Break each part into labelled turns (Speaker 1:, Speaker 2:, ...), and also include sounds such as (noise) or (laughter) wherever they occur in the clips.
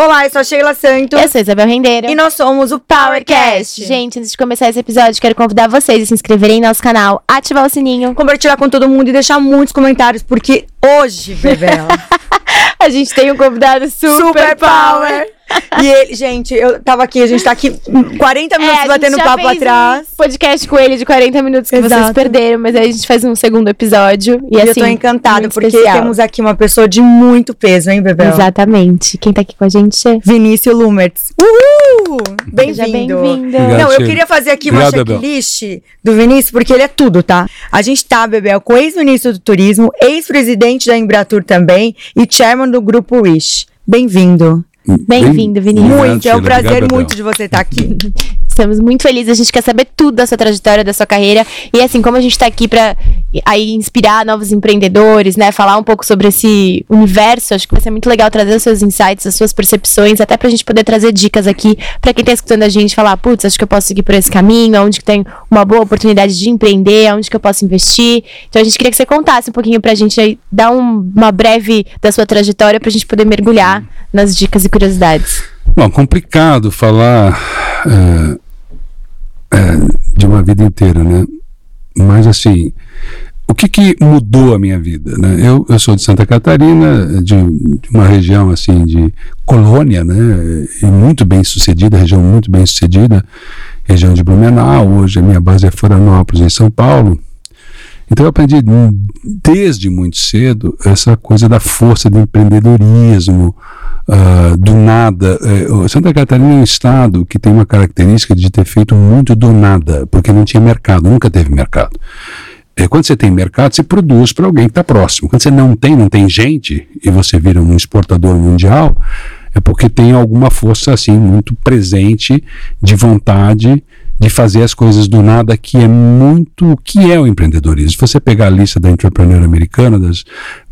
Speaker 1: Olá, eu sou a Sheila Santos.
Speaker 2: Eu sou Isabel Rendeiro.
Speaker 1: E nós somos o PowerCast.
Speaker 2: Gente, antes de começar esse episódio, quero convidar vocês a se inscreverem no nosso canal, ativar o sininho.
Speaker 1: Compartilhar com todo mundo e deixar muitos comentários, porque hoje, Bebela, (laughs)
Speaker 2: a gente tem um convidado super,
Speaker 1: Super Power. E ele, gente, eu tava aqui, a gente tá aqui 40 minutos
Speaker 2: É, a gente
Speaker 1: batendo papo
Speaker 2: fez
Speaker 1: atrás.
Speaker 2: Um podcast com ele de 40 minutos que vocês
Speaker 1: Exato.
Speaker 2: perderam, mas aí a gente faz um segundo episódio. E,
Speaker 1: E
Speaker 2: assim,
Speaker 1: eu tô encantada,
Speaker 2: muito
Speaker 1: porque
Speaker 2: especial.
Speaker 1: temos aqui uma pessoa de muito peso, hein, Bebel?
Speaker 2: Exatamente. Quem tá aqui com a gente é.
Speaker 1: Vinícius Lumertz. Uhul!
Speaker 2: Seja
Speaker 1: Bem-vindo.
Speaker 3: Obrigado.
Speaker 1: Não, eu queria fazer aqui
Speaker 3: Obrigado,
Speaker 1: uma
Speaker 3: Bebel.
Speaker 1: checklist do Vinícius, porque ele é tudo, tá? A gente tá, Bebel, com o ex-ministro do Turismo, ex-presidente da Embratur também e chairman do Grupo Wish. Bem-vindo.
Speaker 2: Bem-vindo, Vinícius.
Speaker 1: Muito, é um prazer
Speaker 3: Obrigado,
Speaker 1: muito de você estar aqui.
Speaker 2: Estamos muito felizes, a gente quer saber tudo da sua trajetória, da sua carreira. E assim, como a gente tá aqui pra aí inspirar novos empreendedores, né? Falar um pouco sobre esse universo, acho que vai ser muito legal trazer os seus insights, as suas percepções, até pra gente poder trazer dicas aqui pra quem tá escutando a gente falar, putz, acho que eu posso seguir por esse caminho, onde que tem uma boa oportunidade de empreender, onde que eu posso investir. Então a gente queria que você contasse um pouquinho pra gente aí, dar um- uma breve da sua trajetória pra gente poder mergulhar nas dicas e curiosidades.
Speaker 3: Bom, complicado falar é, é, de uma vida inteira, né? Mas assim, o que, que mudou a minha vida? Né? Eu, eu sou de Santa Catarina, de, de uma região assim de colônia, né? E muito bem sucedida, região muito bem sucedida, região de Blumenau. Hoje a minha base é Florianópolis, em São Paulo. Então eu aprendi desde muito cedo essa coisa da força do empreendedorismo, ah, do nada. O Santa Catarina é um estado que tem uma característica de ter feito muito do nada, porque não tinha mercado, nunca teve mercado. Eh, Quando você tem mercado, você produz para alguém que está próximo. Quando você não tem, não tem gente, e você vira um exportador mundial, é porque tem alguma força assim muito presente de vontade de fazer as coisas do nada, que é muito o que é o empreendedorismo. Se você pegar a lista da Entrepreneur americana, das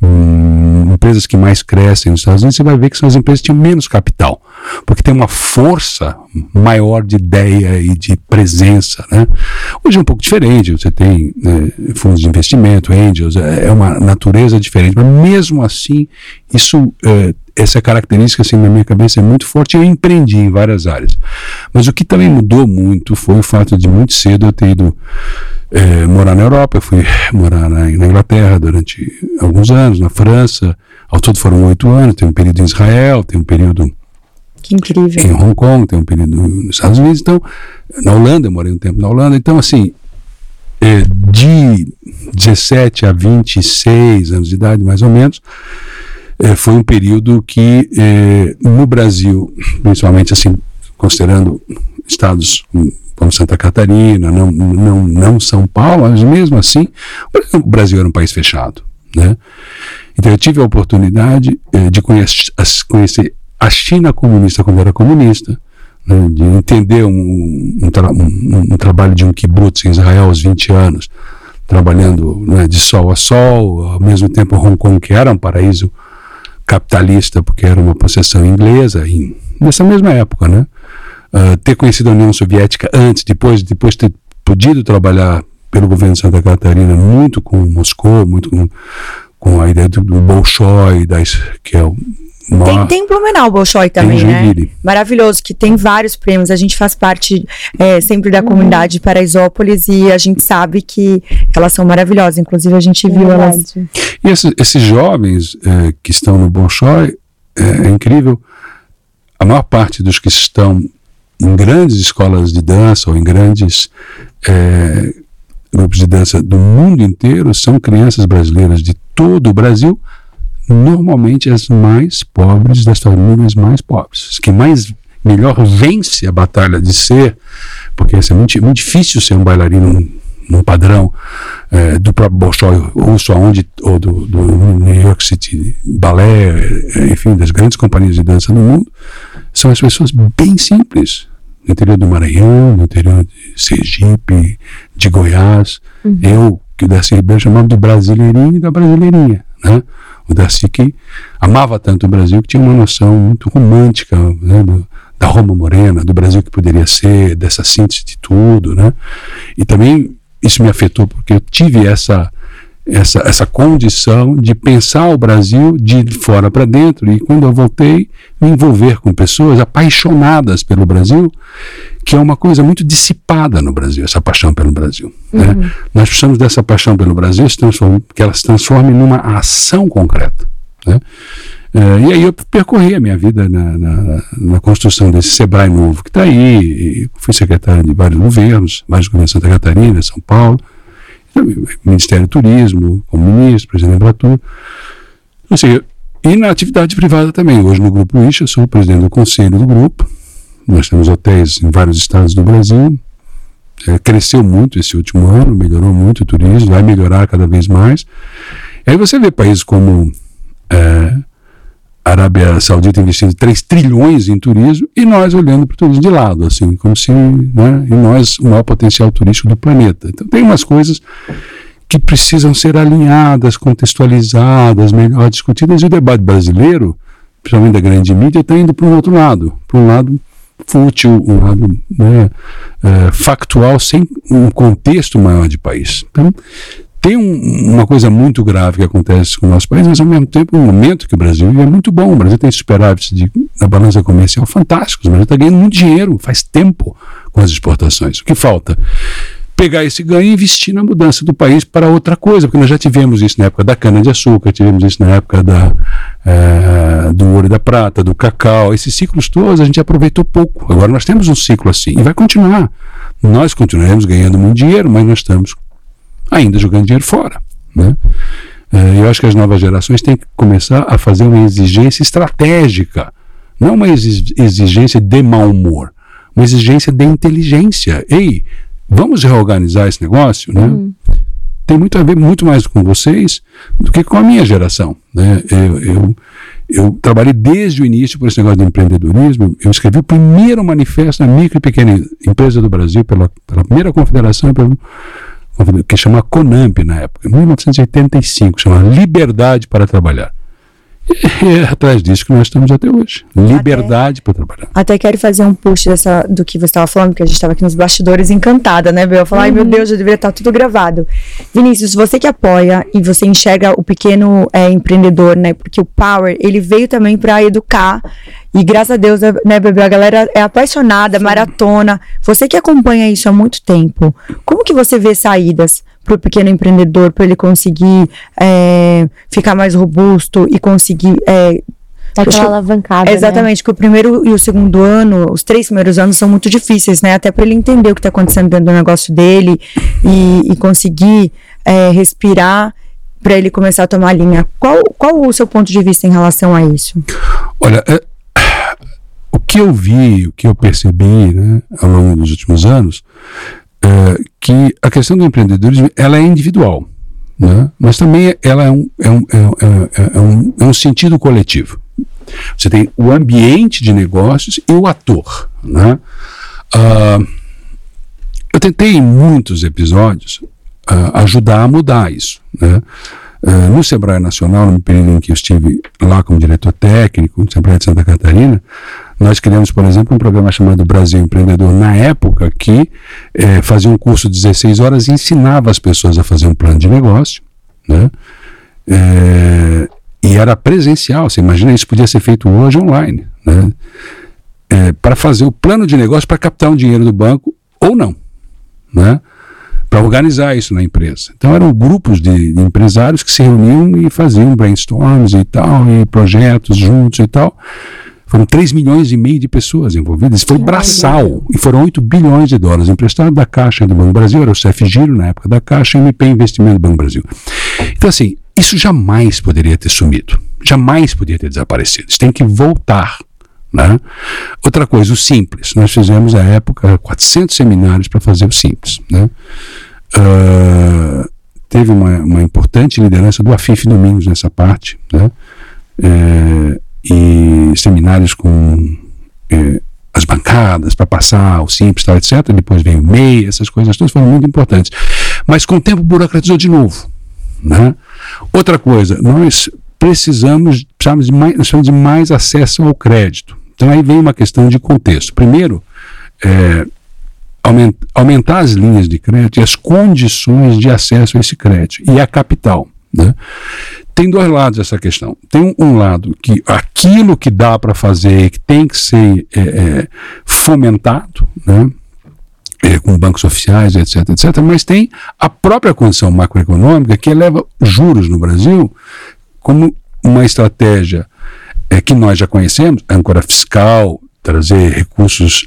Speaker 3: hum, empresas que mais crescem nos Estados Unidos, você vai ver que são as empresas que tinham menos capital, porque tem uma força maior de ideia e de presença. Né? Hoje é um pouco diferente, você tem né, fundos de investimento, angels, é é uma natureza diferente, mas mesmo assim, isso é, essa característica assim na minha cabeça é muito forte e eu empreendi em várias áreas. Mas o que também mudou muito foi o fato de muito cedo eu ter ido eh, morar na Europa, eu fui (laughs) morar na, na Inglaterra durante alguns anos, na França, ao todo foram oito anos, tem um período em Israel, tem um período
Speaker 1: Que incrível.
Speaker 3: em Hong Kong, tem um período nos Estados Unidos, então, na Holanda, eu morei um tempo na Holanda, então assim, eh, de 17 a 26 anos de idade, mais ou menos, foi um período que eh, no Brasil, principalmente assim, considerando estados como Santa Catarina, não, não, não São Paulo, mas mesmo assim, o Brasil era um país fechado, né? Então eu tive a oportunidade eh, de conhecer, conhecer a China comunista quando era comunista, né, de entender um, um, tra- um- um trabalho de um kibbutz em Israel aos 20 anos, trabalhando né, de sol a sol, ao mesmo tempo Hong Kong, que era um paraíso capitalista, porque era uma possessão inglesa, em, nessa mesma época, né? Ah, ter conhecido a União Soviética antes, depois, depois ter podido trabalhar pelo governo de Santa Catarina muito com Moscou, muito com, com a ideia do, do Bolshoi, das, que é o
Speaker 1: Tem, tem Blumenau Bolshoi também,
Speaker 3: Tem
Speaker 1: né? Maravilhoso, que tem vários prêmios. A gente faz parte é, sempre da comunidade de Paraisópolis e a gente sabe que elas são maravilhosas. Inclusive, a gente viu elas.
Speaker 3: E esses, esses jovens eh, que estão no Bolshoi, eh, é incrível, a maior parte dos que estão em grandes escolas de dança ou em grandes eh, grupos de dança do mundo inteiro são crianças brasileiras de todo o Brasil, normalmente as mais pobres das famílias mais pobres, as que mais melhor vence a batalha de ser, porque assim, é muito, muito difícil ser um bailarino num, padrão eh, do próprio Bolshoi russo, aonde, ou do, do New York City Ballet, eh, enfim, das grandes companhias de dança no mundo, são as pessoas bem simples, no interior do Maranhão, no interior de Sergipe, de Goiás. Eu, que o Darcy Ribeiro chamava do brasileirinho e da brasileirinha, né? O Darcy que amava tanto o Brasil que tinha uma noção muito romântica né, do, da Roma Morena, do Brasil que poderia ser, dessa síntese de tudo, né? E também isso me afetou porque eu tive essa essa, essa condição de pensar o Brasil de fora para dentro. E quando eu voltei, me envolver com pessoas apaixonadas pelo Brasil, que é uma coisa muito dissipada no Brasil, essa paixão pelo Brasil. Né? Uhum. Né? Nós precisamos dessa paixão pelo Brasil que ela se transforme numa ação concreta. Né? É, e aí eu percorri a minha vida na, na, na construção desse Sebrae novo que está aí. fui secretário de vários governos, vários governos de Santa Catarina, São Paulo, Ministério do Turismo, como ministro, presidente da Embratur. Seja, e na atividade privada também. Hoje no Grupo Isha, eu sou o presidente do conselho do grupo. Nós temos hotéis em vários estados do Brasil. É, cresceu muito esse último ano, melhorou muito o turismo, vai melhorar cada vez mais. E aí você vê países como é, a Arábia Saudita investindo 3 trilhões em turismo e nós olhando para o turismo de lado, assim, como se, né, e nós, o maior potencial turístico do planeta. Então tem umas coisas que precisam ser alinhadas, contextualizadas, melhor discutidas, e o debate brasileiro, principalmente da grande mídia, está indo para um outro lado, para um lado fútil, um lado né, é, factual, sem um contexto maior de país. Então, tem um, uma coisa muito grave que acontece com o nosso país, mas ao mesmo tempo, um momento que o Brasil é muito bom. O Brasil tem superávites de, na balança comercial fantásticos. O Brasil está ganhando muito dinheiro faz tempo com as exportações. O que falta? Pegar esse ganho e investir na mudança do país para outra coisa, porque nós já tivemos isso na época da cana-de-açúcar, tivemos isso na época da, é, do ouro e da prata, do cacau. Esses ciclos todos a gente aproveitou pouco. Agora nós temos um ciclo assim e vai continuar. Nós continuaremos ganhando muito dinheiro, mas nós estamos ainda jogando dinheiro fora. Né? É, eu acho que as novas gerações têm que começar a fazer uma exigência estratégica, não uma exigência de mau humor, uma exigência de inteligência. Ei, vamos reorganizar esse negócio, né? Uhum. Tem muito a ver muito mais com vocês do que com a minha geração. Né? Eu, eu, eu trabalhei desde o início por esse negócio de empreendedorismo. Eu escrevi o primeiro manifesto da micro e pequena empresa do Brasil pela, pela primeira confederação, pelo, que chama CONAMP na época, em 1985, chama Liberdade para Trabalhar. E é atrás disso que nós estamos até hoje. Liberdade para trabalhar.
Speaker 1: Até quero fazer um push dessa, do que você estava falando, porque a gente estava aqui nos bastidores encantada, né, Bel? Falar, uhum. ai meu uhum. Deus, já deveria estar tudo gravado. Vinícius, você que apoia e você enxerga o pequeno é, empreendedor, né? Porque o Power, ele veio também para educar e graças a Deus, né, bebê, a galera é apaixonada, Sim. maratona. Você que acompanha isso há muito tempo, como que você vê saídas para o pequeno empreendedor, para ele conseguir é, ficar mais robusto e conseguir é,
Speaker 2: aquela alavancada.
Speaker 1: Né? Exatamente, né? que o primeiro e o segundo ano, os três primeiros anos são muito difíceis, né? Até para ele entender o que está acontecendo dentro do negócio dele e, e conseguir é, respirar para ele começar a tomar linha. Qual, qual o seu ponto de vista em relação a isso?
Speaker 3: Olha, é, que eu vi, o que eu percebi né, ao longo dos últimos anos, é que a questão do empreendedorismo ela é individual, né, mas também ela é um, é, um, é, é, é, um, é um sentido coletivo. Você tem o ambiente de negócios e o ator. Né? Uh, eu tentei em muitos episódios uh, ajudar a mudar isso. Né? Uh, no Sebrae Nacional, no período em que eu estive lá como diretor técnico, no Sebrae de Santa Catarina, nós criamos, por exemplo, um programa chamado Brasil Empreendedor, na época que eh, fazia um curso de 16 horas e ensinava as pessoas a fazer um plano de negócio, né? É, e era presencial, você imagina, isso podia ser feito hoje online, né? É, para fazer o plano de negócio para captar um dinheiro do banco ou não, né? para organizar isso na empresa. Então eram grupos de, de, empresários que se reuniam e faziam brainstorms e tal, e projetos juntos e tal. Foram 3 milhões e meio de pessoas envolvidas. Foi braçal. E foram 8 bilhões de dólares emprestados da Caixa do Banco Brasil. Era o CF Giro na época da Caixa e o MP Investimento do Banco Brasil. Então, assim, isso jamais poderia ter sumido. Jamais poderia ter desaparecido. Isso tem que voltar. Né? Outra coisa, o simples. Nós fizemos, à época, 400 seminários para fazer o simples. Né? Uh, teve uma, uma, importante liderança do Afif Domingos nessa parte. Né? É, e seminários com é, as bancadas para passar o simples, tal, etc. Depois veio o MEI, essas coisas todas foram muito importantes. Mas com o tempo burocratizou de novo. Né? Outra coisa, nós precisamos, precisamos de, mais, precisamos de mais acesso ao crédito. Então aí vem uma questão de contexto. Primeiro, é, aumentar as linhas de crédito e as condições de acesso a esse crédito e a capital. Né? Tem dois lados essa questão. Tem um, lado que aquilo que dá para fazer, que tem que ser é, é, fomentado, né? É, com bancos oficiais, etc, etc, mas tem a própria condição macroeconômica que eleva juros no Brasil como uma estratégia é, que nós já conhecemos, âncora fiscal, trazer recursos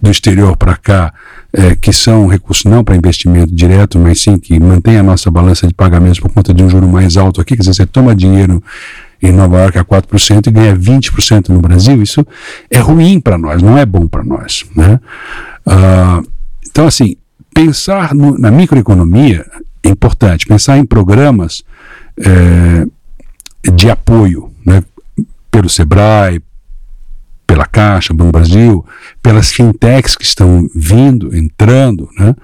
Speaker 3: do exterior para cá, é, que são recursos não para investimento direto, mas sim que mantém a nossa balança de pagamentos por conta de um juro mais alto aqui, quer dizer, você toma dinheiro em Nova York a 4% e ganha 20% no Brasil, isso é ruim para nós, não é bom para nós. Né? Ah, então, assim, pensar no, na microeconomia é importante, pensar em programas é, de apoio, né, pelo SEBRAE, pela Caixa, Banco Brasil, pelas fintechs que estão vindo, entrando, né?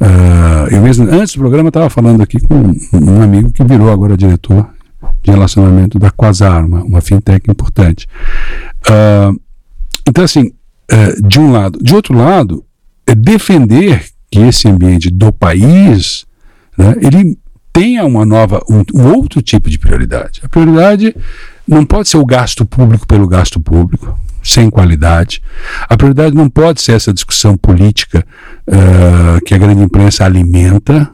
Speaker 3: Uh, eu mesmo, antes do programa, estava falando aqui com um, amigo que virou agora diretor de relacionamento da Quasar, uma, uma fintech importante. Uh, então, assim, uh, de um lado. De outro lado, é defender que esse ambiente do país, né, ele tenha uma nova, um, um outro tipo de prioridade. A prioridade não pode ser o gasto público pelo gasto público sem qualidade. A prioridade não pode ser essa discussão política uh, que a grande imprensa alimenta,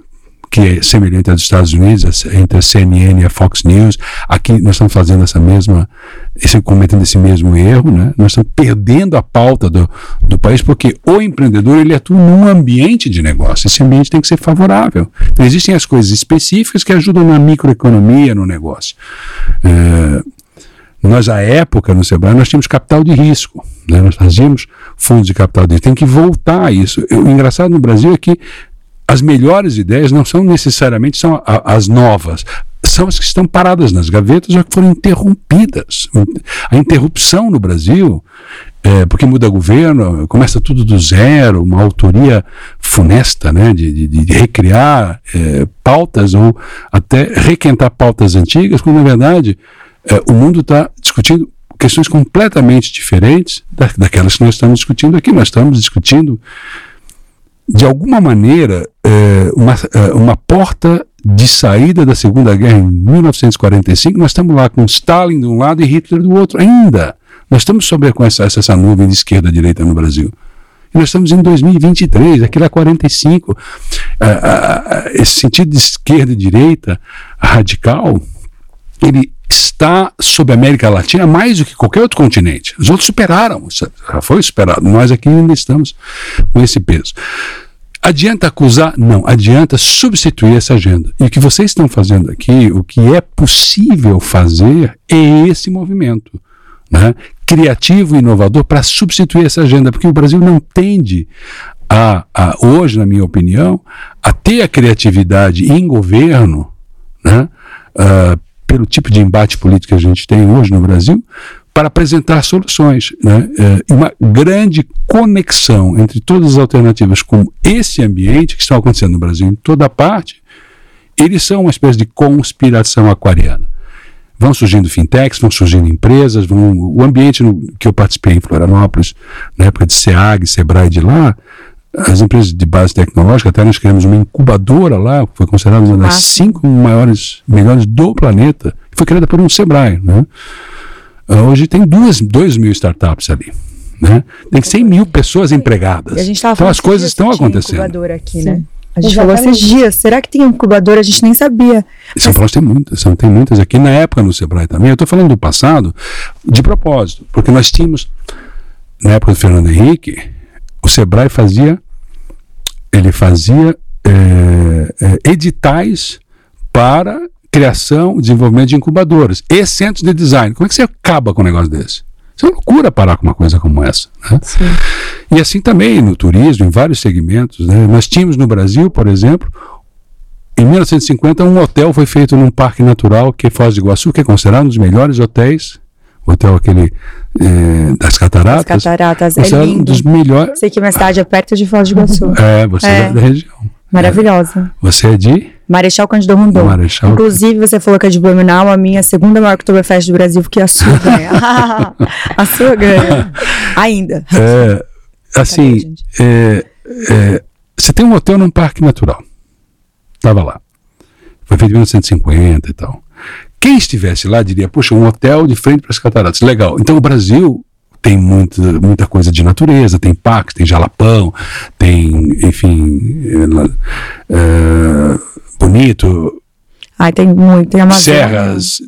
Speaker 3: que é semelhante dos Estados Unidos, entre a CNN e a Fox News. Aqui nós estamos fazendo essa mesma, esse, cometendo esse mesmo erro, né? Nós estamos perdendo a pauta do, do país porque o empreendedor ele atua num ambiente de negócio. Esse ambiente tem que ser favorável. Então, existem as coisas específicas que ajudam na microeconomia, no negócio. Uh, nós, à época, no Sebrae, nós tínhamos capital de risco. Né? Nós fazíamos fundos de capital de risco. Tem que voltar a isso. O engraçado no Brasil é que as melhores ideias não são necessariamente são as novas, são as que estão paradas nas gavetas ou que foram interrompidas. A interrupção no Brasil, é, porque muda governo, começa tudo do zero, uma autoria funesta, né, de, de, de recriar é, pautas ou até requentar pautas antigas, quando na verdade é, o mundo está discutindo questões completamente diferentes da, daquelas que nós estamos discutindo aqui. Nós estamos discutindo, de alguma maneira, é, uma, é, uma porta de saída da Segunda Guerra em 1945. Nós estamos lá com Stalin de um lado e Hitler do outro ainda. Nós estamos sobre com essa, essa nuvem de esquerda e direita no Brasil. E nós estamos em 2023, aquilo é 45. esse sentido de esquerda e direita radical, ele está sobre a América Latina mais do que qualquer outro continente. Os outros superaram, já foi superado. Nós aqui ainda estamos com esse peso. Adianta acusar? Não, adianta substituir essa agenda. E o que vocês estão fazendo aqui, o que é possível fazer é esse movimento. Né? criativo e inovador para substituir essa agenda, porque o Brasil não tende a, a, hoje, na minha opinião, a ter a criatividade em governo né, uh, pelo tipo de embate político que a gente tem hoje no Brasil, para apresentar soluções. Né? É, uma grande conexão entre todas as alternativas com esse ambiente que está acontecendo no Brasil em toda parte, eles são uma espécie de conspiração aquariana. Vão surgindo fintechs, vão surgindo empresas, vão, o ambiente no, que eu participei em Florianópolis, na época de SEAG, SEBRAE de lá, as empresas de base tecnológica, até nós criamos uma incubadora lá, foi considerada uma das cinco maiores, melhores do planeta, foi criada por um Sebrae. Né? Uh, hoje tem duas, dois mil startups ali. Né? Tem 100 mil pessoas empregadas. Então as coisas estão acontecendo.
Speaker 1: Incubadora aqui, né? A gente Exatamente. falou esses dias, será que tem incubadora? A gente nem sabia.
Speaker 3: São Paulo tem muitas, tem muitas aqui. Na época no Sebrae também, eu estou falando do passado, de propósito, porque nós tínhamos, na época do Fernando Henrique, o Sebrae fazia, ele fazia é, é, editais para criação, desenvolvimento de incubadoras e centros de design. Como é que você acaba com um negócio desse? Isso é uma loucura parar com uma coisa como essa. Né? E assim também no turismo, em vários segmentos. Né? Nós tínhamos no Brasil, por exemplo, em 1950, um hotel foi feito num parque natural que é Foz do Iguaçu, que é considerado um dos melhores hotéis hotel aquele é, das cataratas.
Speaker 1: As cataratas, é lindo.
Speaker 3: um dos melhores.
Speaker 1: Sei que minha cidade é perto de Foz do Iguaçu.
Speaker 3: É, você é, é da região.
Speaker 1: Maravilhosa.
Speaker 3: É. Você é de?
Speaker 1: Marechal Cândido Rondon.
Speaker 3: Marechal.
Speaker 1: Inclusive, você falou que é de Blumenau, a minha segunda maior Oktoberfest do Brasil, porque a sua ganha. (laughs) a sua ganha. Ainda.
Speaker 3: É, assim, é, é, você tem um hotel num parque natural. Estava lá. Foi feito em 1950 e tal. Quem estivesse lá diria, puxa, um hotel de frente para as cataratas. Legal. Então o Brasil tem muita, muita coisa de natureza, tem parques, tem jalapão, tem, enfim, é, é, bonito.
Speaker 1: Ai, tem muito, tem Amazônia.
Speaker 3: Serras.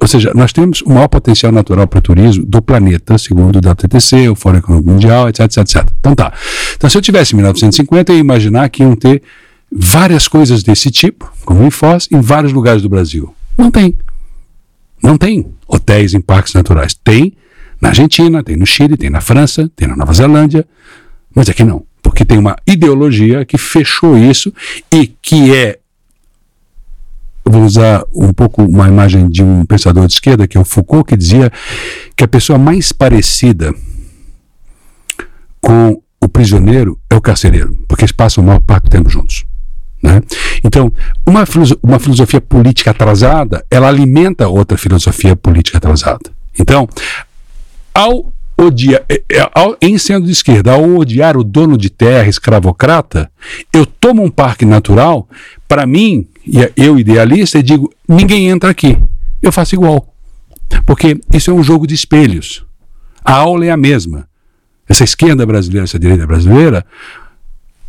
Speaker 3: Ou seja, nós temos o maior potencial natural para turismo do planeta, segundo o WTTC, o Fórum Econômico Mundial, etc, etc, etc. Então tá. Então se eu tivesse em 1950, eu ia imaginar que iam ter várias coisas desse tipo, como em Foz, em vários lugares do Brasil. Não tem. Não tem hotéis em parques naturais. Tem na Argentina, tem no Chile, tem na França, tem na Nova Zelândia, mas aqui não. Porque tem uma ideologia que fechou isso e que é. Eu vou usar um pouco uma imagem de um pensador de esquerda, que é o Foucault, que dizia que a pessoa mais parecida com o prisioneiro é o carcereiro, porque eles passam o maior parte do tempo juntos. Né? Então, uma, uma filosofia política atrasada, ela alimenta outra filosofia política atrasada. Então, ao odiar, é, é, ao, em sendo de esquerda, ao odiar o dono de terra, escravocrata, eu tomo um parque natural, para mim, eu idealista, e digo, ninguém entra aqui. Eu faço igual. Porque isso é um jogo de espelhos. A aula é a mesma. Essa esquerda brasileira, essa direita brasileira,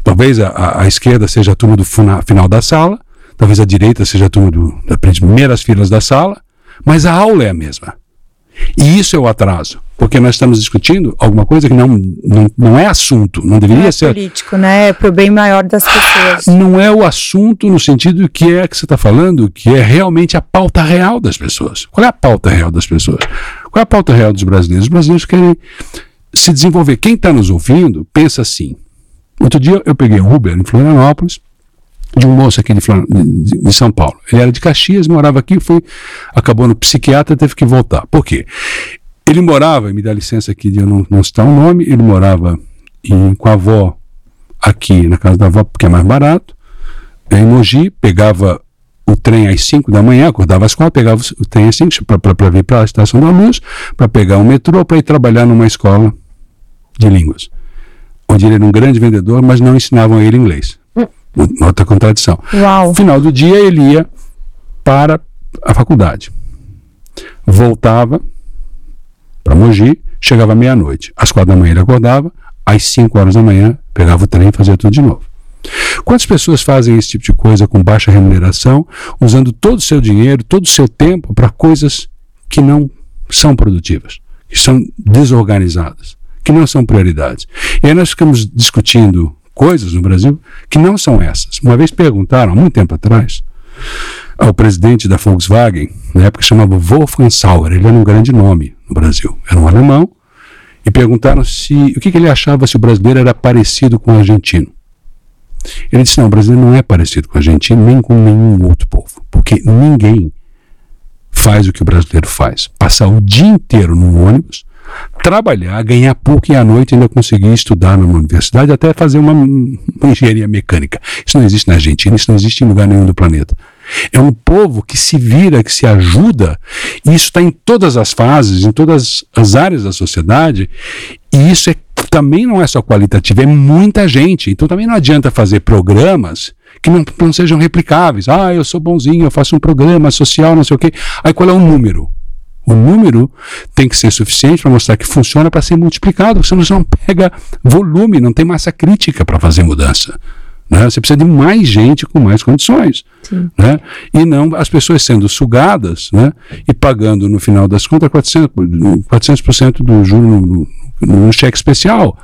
Speaker 3: Talvez a, a, esquerda seja a turma do final da sala, talvez a direita seja a turma do, das primeiras filas da sala, mas a aula é a mesma. E isso é o atraso, porque nós estamos discutindo alguma coisa que não, não, não é assunto, não deveria não é ser.
Speaker 1: político, né? É pro bem maior das pessoas.
Speaker 3: Não é o assunto no sentido que é que você está falando, que é realmente a pauta real das pessoas. Qual é a pauta real das pessoas? Qual é a pauta real dos brasileiros? Os brasileiros querem se desenvolver. Quem está nos ouvindo pensa assim: Outro dia eu peguei um Uber em Florianópolis, de um moço aqui de, de, de, São Paulo. Ele era de Caxias, morava aqui, foi, acabou no psiquiatra, teve que voltar. Por quê? Ele morava, me dá licença aqui de eu não, não citar o um nome, ele morava em, com a avó aqui na casa da avó, porque é mais barato, em Mogi, pegava o trem às 5 da manhã, acordava às 4, pegava o trem às 5 para vir para a Estação da Luz, para pegar o metrô, para ir trabalhar numa escola de línguas onde ele era um grande vendedor, mas não ensinavam a ele inglês. Uma outra contradição.
Speaker 1: Uau.
Speaker 3: No final do dia, ele ia para a faculdade. Voltava para Mogi, chegava meia-noite. Às quatro da manhã ele acordava, às cinco horas da manhã pegava o trem e fazia tudo de novo. Quantas pessoas fazem esse tipo de coisa com baixa remuneração, usando todo o seu dinheiro, todo o seu tempo para coisas que não são produtivas, que são desorganizadas? Que não são prioridades. E aí nós ficamos discutindo coisas no Brasil que não são essas. Uma vez perguntaram, há muito tempo atrás, ao presidente da Volkswagen, na época chamava Wolfgang Sauer, ele era um grande nome no Brasil, era um alemão, e perguntaram se o que, que ele achava se o brasileiro era parecido com o argentino. Ele disse: não, o brasileiro não é parecido com o argentino nem com nenhum outro povo, porque ninguém faz o que o brasileiro faz. Passar o dia inteiro num ônibus, trabalhar, ganhar pouco e à noite ainda conseguir estudar numa universidade, até fazer uma, uma engenharia mecânica. Isso não existe na Argentina, isso não existe em lugar nenhum do planeta. É um povo que se vira, que se ajuda, e isso está em todas as fases, em todas as áreas da sociedade, e isso é, também não é só qualitativo, é muita gente. Então também não adianta fazer programas que não, não sejam replicáveis. Ah, eu sou bonzinho, eu faço um programa social, não sei o quê. Aí qual é o número? O número tem que ser suficiente para mostrar que funciona para ser multiplicado, senão você não pega volume, não tem massa crítica para fazer mudança. Né? Você precisa de mais gente com mais condições. Né? E não as pessoas sendo sugadas né? e pagando, no final das contas, 400%, 400 do juro no, no, no cheque especial.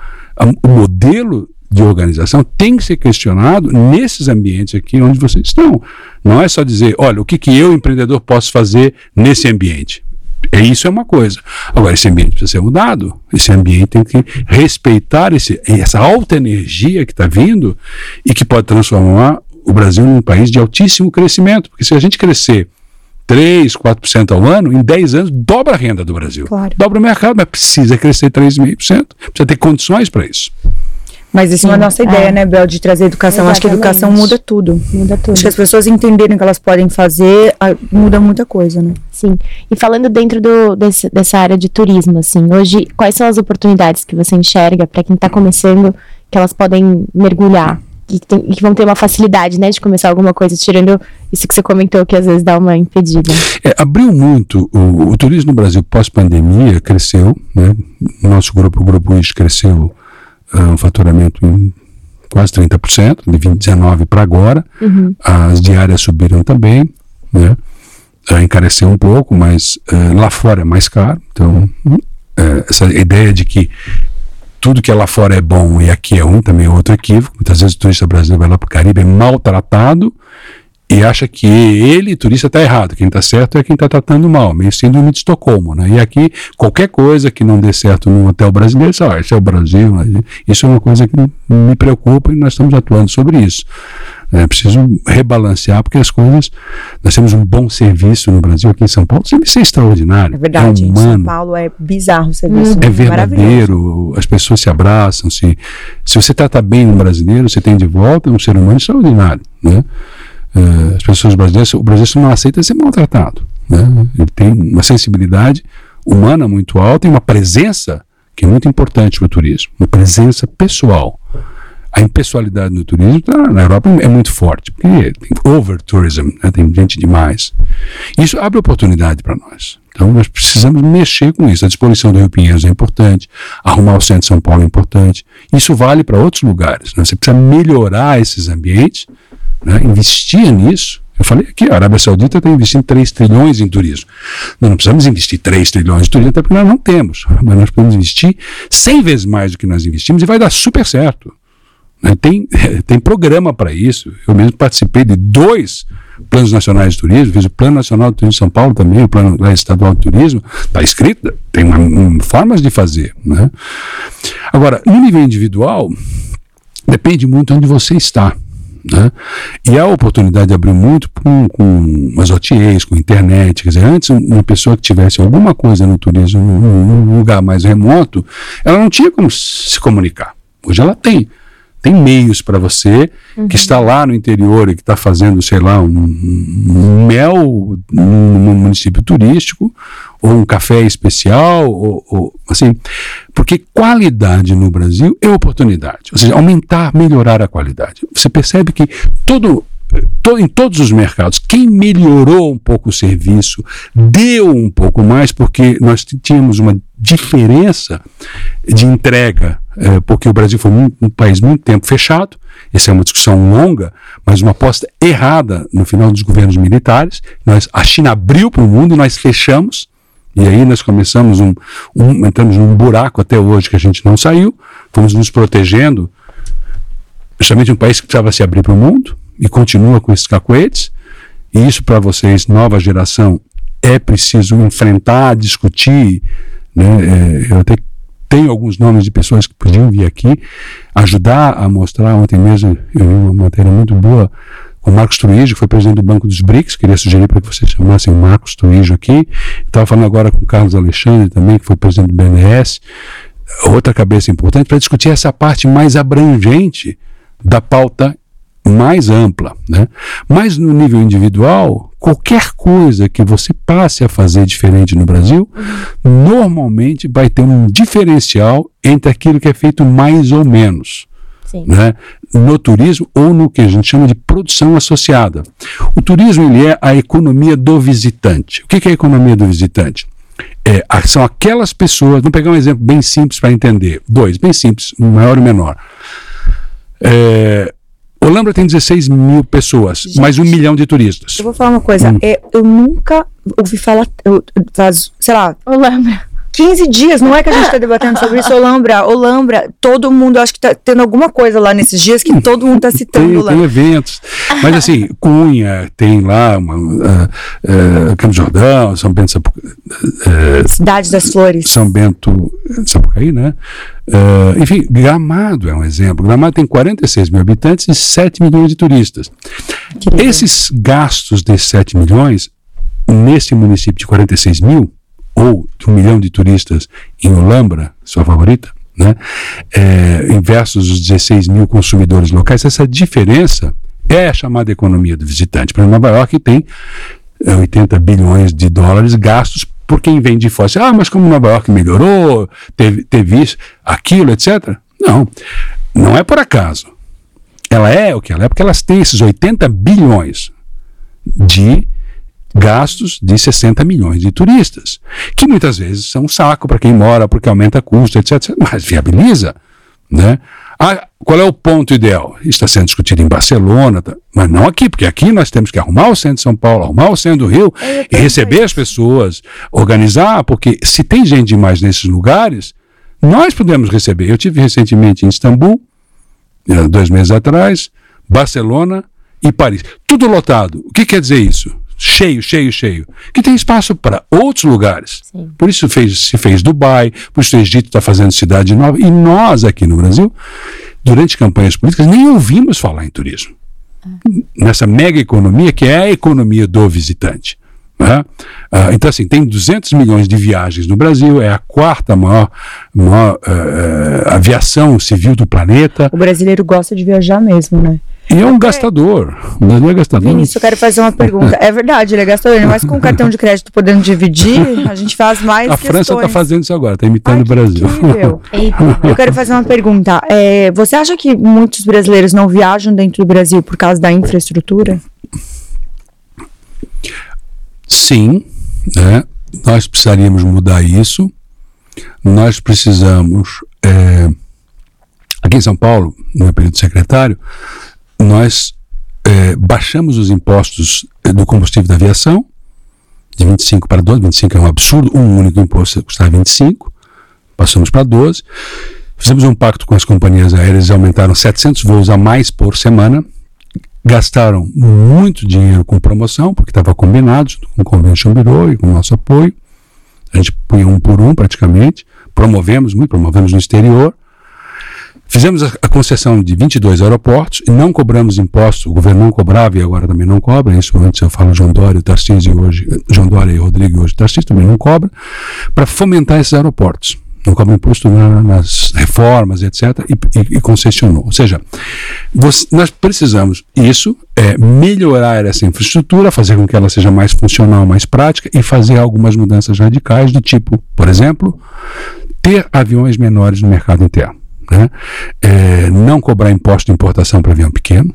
Speaker 3: O modelo de organização tem que ser questionado nesses ambientes aqui onde vocês estão. Não é só dizer, olha, o que, que eu, empreendedor, posso fazer nesse ambiente. É isso é uma coisa. Agora, esse ambiente precisa ser mudado. Esse ambiente tem que respeitar esse, essa alta energia que está vindo e que pode transformar o Brasil num país de altíssimo crescimento. Porque se a gente crescer 3, 4% ao ano, em 10 anos dobra a renda do Brasil.
Speaker 1: Claro.
Speaker 3: Dobra o mercado, mas precisa crescer 3,5%. Precisa ter condições para isso.
Speaker 1: Mas isso é a nossa ideia, é. né, Bel, de trazer educação. Exatamente. Acho que a educação muda tudo.
Speaker 2: Muda tudo.
Speaker 1: Acho que as pessoas entenderem o que elas podem fazer, muda muita coisa, né?
Speaker 2: Sim. E falando dentro do, desse, dessa área de turismo, assim, hoje, quais são as oportunidades que você enxerga para quem está começando que elas podem mergulhar e que, tem, que vão ter uma facilidade, né, de começar alguma coisa, tirando isso que você comentou que às vezes dá uma impedida.
Speaker 3: É, abriu muito o, o turismo no Brasil pós-pandemia cresceu, né? Nosso grupo, o grupo IS, cresceu um faturamento em quase 30%, de 2019 para agora.
Speaker 2: Uhum.
Speaker 3: As diárias subiram também, né? Encareceu um pouco, mas uh, lá fora é mais caro. Então, uh, essa ideia de que tudo que é lá fora é bom e aqui é ruim também é outro equívoco. Muitas vezes o turista brasileiro vai lá para o Caribe é maltratado e acha que ele, turista, está errado. Quem está certo é quem está tratando mal, meio síndrome de Estocolmo. Né? E aqui, qualquer coisa que não dê certo num hotel brasileiro, ah, esse é o Brasil. Né? Isso é uma coisa que me preocupa e nós estamos atuando sobre isso. É preciso rebalancear, porque as coisas. Nós temos um bom serviço no Brasil, aqui em São Paulo, serviço é extraordinário.
Speaker 1: É verdade,
Speaker 3: é
Speaker 1: em
Speaker 3: humano,
Speaker 1: São Paulo é bizarro o serviço.
Speaker 3: é
Speaker 1: maravilhoso.
Speaker 3: verdadeiro, as pessoas se abraçam. Se, se você trata bem um brasileiro, você tem de volta um ser humano extraordinário. Né? Eh, as pessoas brasileiras, o brasileiro não aceita ser maltratado. Né? Ele tem uma sensibilidade humana muito alta e uma presença que é muito importante para o turismo, uma presença pessoal. A impessoalidade no turismo tá, na Europa é muito forte, porque tem over-tourism, né? tem gente demais. Isso abre oportunidade para nós. Então nós precisamos mexer com isso. A disposição do Rio Pinheiros é importante, arrumar o centro de São Paulo é importante. Isso vale para outros lugares. Né? Você precisa melhorar esses ambientes, né? investir nisso. Eu falei aqui, a Arábia Saudita está investindo 3 trilhões em turismo. Nós não precisamos investir 3 trilhões em turismo, até porque nós não temos. Mas nós podemos investir 100 vezes mais do que nós investimos e vai dar super certo. Né? Tem, (laughs) tem programa para isso. Eu mesmo participei de dois planos nacionais de turismo, fiz o Plano Nacional de Turismo de São Paulo também, o Plano Estadual de Turismo, está escrito, tem uma, uma, formas de fazer. Né? Agora, no nível individual, depende muito onde você está. Né? E a oportunidade abriu muito com, com as OTAs, com internet. Quer dizer, antes, uma pessoa que tivesse alguma coisa no turismo, num lugar mais remoto, ela não tinha como se comunicar. Hoje ela tem tem meios para você uhum. que está lá no interior e que está fazendo, sei lá, um, um mel num município turístico, ou um café especial, ou, ou, assim, porque qualidade no Brasil é oportunidade, ou seja, aumentar, melhorar a qualidade. Você percebe que todo to, em todos os mercados, quem melhorou um pouco o serviço, deu um pouco mais, porque nós tínhamos uma diferença de entrega, é, porque o Brasil foi um, país muito tempo fechado, essa é uma discussão longa, mas uma aposta errada no final dos governos militares. Nós, a China abriu para o mundo, nós fechamos, e aí nós começamos um, um, entramos num buraco até hoje que a gente não saiu, fomos nos protegendo, justamente um país que precisava se abrir para o mundo, e continua com esses cacoetes. E isso para vocês, nova geração, é preciso enfrentar, discutir. Né? É, eu até tenho alguns nomes de pessoas que podiam vir aqui ajudar a mostrar. Ontem mesmo eu vi uma matéria muito boa o Marcos Truijo, que foi presidente do Banco dos BRICS, queria sugerir para que vocês chamassem o Marcos Truijo aqui. Estava falando agora com o Carlos Alexandre também, que foi presidente do BNS, outra cabeça importante, para discutir essa parte mais abrangente da pauta mais ampla, né? Mas no nível individual, qualquer coisa que você passe a fazer diferente no Brasil, normalmente vai ter um diferencial entre aquilo que é feito mais ou menos. Né? No turismo ou no que a gente chama de produção associada. O turismo ele é a economia do visitante. O que é a economia do visitante? É, são aquelas pessoas. Vamos pegar um exemplo bem simples para entender. Dois, bem simples, maior e menor. É, Olambra tem 16 mil pessoas, Gente, mais um milhão de turistas.
Speaker 1: Eu vou falar uma coisa. Hum. É, eu nunca ouvi falar. Eu, faz, sei lá.
Speaker 2: Olambra.
Speaker 1: 15 dias, não é que a gente está (laughs) debatendo sobre isso, Olambra, Olambra, todo mundo, acho que está tendo alguma coisa lá nesses dias que todo mundo está citando
Speaker 3: tem, Tem eventos, mas assim, (laughs) Cunha, tem lá, uma, uh, uh, Campo Jordão, São Bento, uh,
Speaker 1: Cidade das Flores.
Speaker 3: São Bento, Sapucaí, né? Uh, enfim, Gramado é um exemplo. Gramado tem 46 mil habitantes e 7 milhões de turistas. Esses gastos desses 7 milhões, nesse município de 46 mil, ou de um milhão de turistas em Olambra, sua favorita, né, é, versus os 16 mil consumidores locais, essa diferença é a chamada economia do visitante. Para Nova York tem 80 é, bilhões de dólares gastos por quem vem de fora. Ah, mas como Nova York melhorou, teve, teve isso, aquilo, etc. Não. não é por acaso. Ela é o que ela é porque elas têm esses 80 bilhões de gastos de 60 milhões de turistas, que muitas vezes são um saco para quem mora, porque aumenta custo, etc, mas viabiliza, né? Ah, qual é o ponto ideal? Está sendo discutido em Barcelona, tá? mas não aqui, porque aqui nós temos que arrumar o centro de São Paulo, arrumar o centro do Rio e receber as pessoas, organizar, porque se tem gente demais nesses lugares, nós podemos receber. Eu tive recentemente em Istambul, eh, dois meses atrás, Barcelona e Paris. Tudo lotado. O que quer dizer isso? Cheio, cheio, cheio, que tem espaço para outros lugares. Sim. Por isso fez, se fez Dubai, por isso o Egito está fazendo cidade nova. E nós aqui no Brasil, durante campanhas políticas, nem ouvimos falar em turismo. Ah. Nessa mega economia que é a economia do visitante. Né? Ah, então, assim, tem 200 milhões de viagens no Brasil, é a quarta maior, maior uh, aviação civil do planeta.
Speaker 1: O brasileiro gosta de viajar mesmo, né?
Speaker 3: E é um gastador. Ele é gastador.
Speaker 1: Vinícius, eu quero fazer uma pergunta. É verdade, ele é gastador, mas com o cartão de crédito podendo dividir, a gente faz mais.
Speaker 3: A
Speaker 1: questões.
Speaker 3: França está fazendo isso agora, está imitando Ai, o Brasil. (laughs)
Speaker 1: eu quero fazer uma pergunta. É, você acha que muitos brasileiros não viajam dentro do Brasil por causa da infraestrutura?
Speaker 3: Sim, né? nós precisaríamos mudar isso. Nós precisamos. É, aqui em São Paulo, no período secretário, nós é, baixamos os impostos é, do combustível da aviação, de 25 para 12, 25 é um absurdo, um único imposto custava 25, passamos para 12. Fizemos um pacto com as companhias aéreas aumentaram 700 voos a mais por semana. Gastaram muito dinheiro com promoção, porque estava combinado com o Convention Bureau e com o nosso apoio. A gente punha um por um praticamente. Promovemos muito, promovemos no exterior. Fizemos a, concessão de 22 aeroportos e não cobramos impostos. O governo não cobrava e agora também não cobra. Isso antes eu falo João Dória, Tarcísio hoje, João Dória e Rodrigo hoje, Tarcísio também não cobra, para fomentar esses aeroportos. Não cobra imposto na, nas reformas, etc. E, e, e concessionou. Ou seja, você, nós precisamos isso, é melhorar essa infraestrutura, fazer com que ela seja mais funcional, mais prática e fazer algumas mudanças radicais do tipo, por exemplo, ter aviões menores no mercado interno né? É, não cobrar imposto de importação para avião pequeno,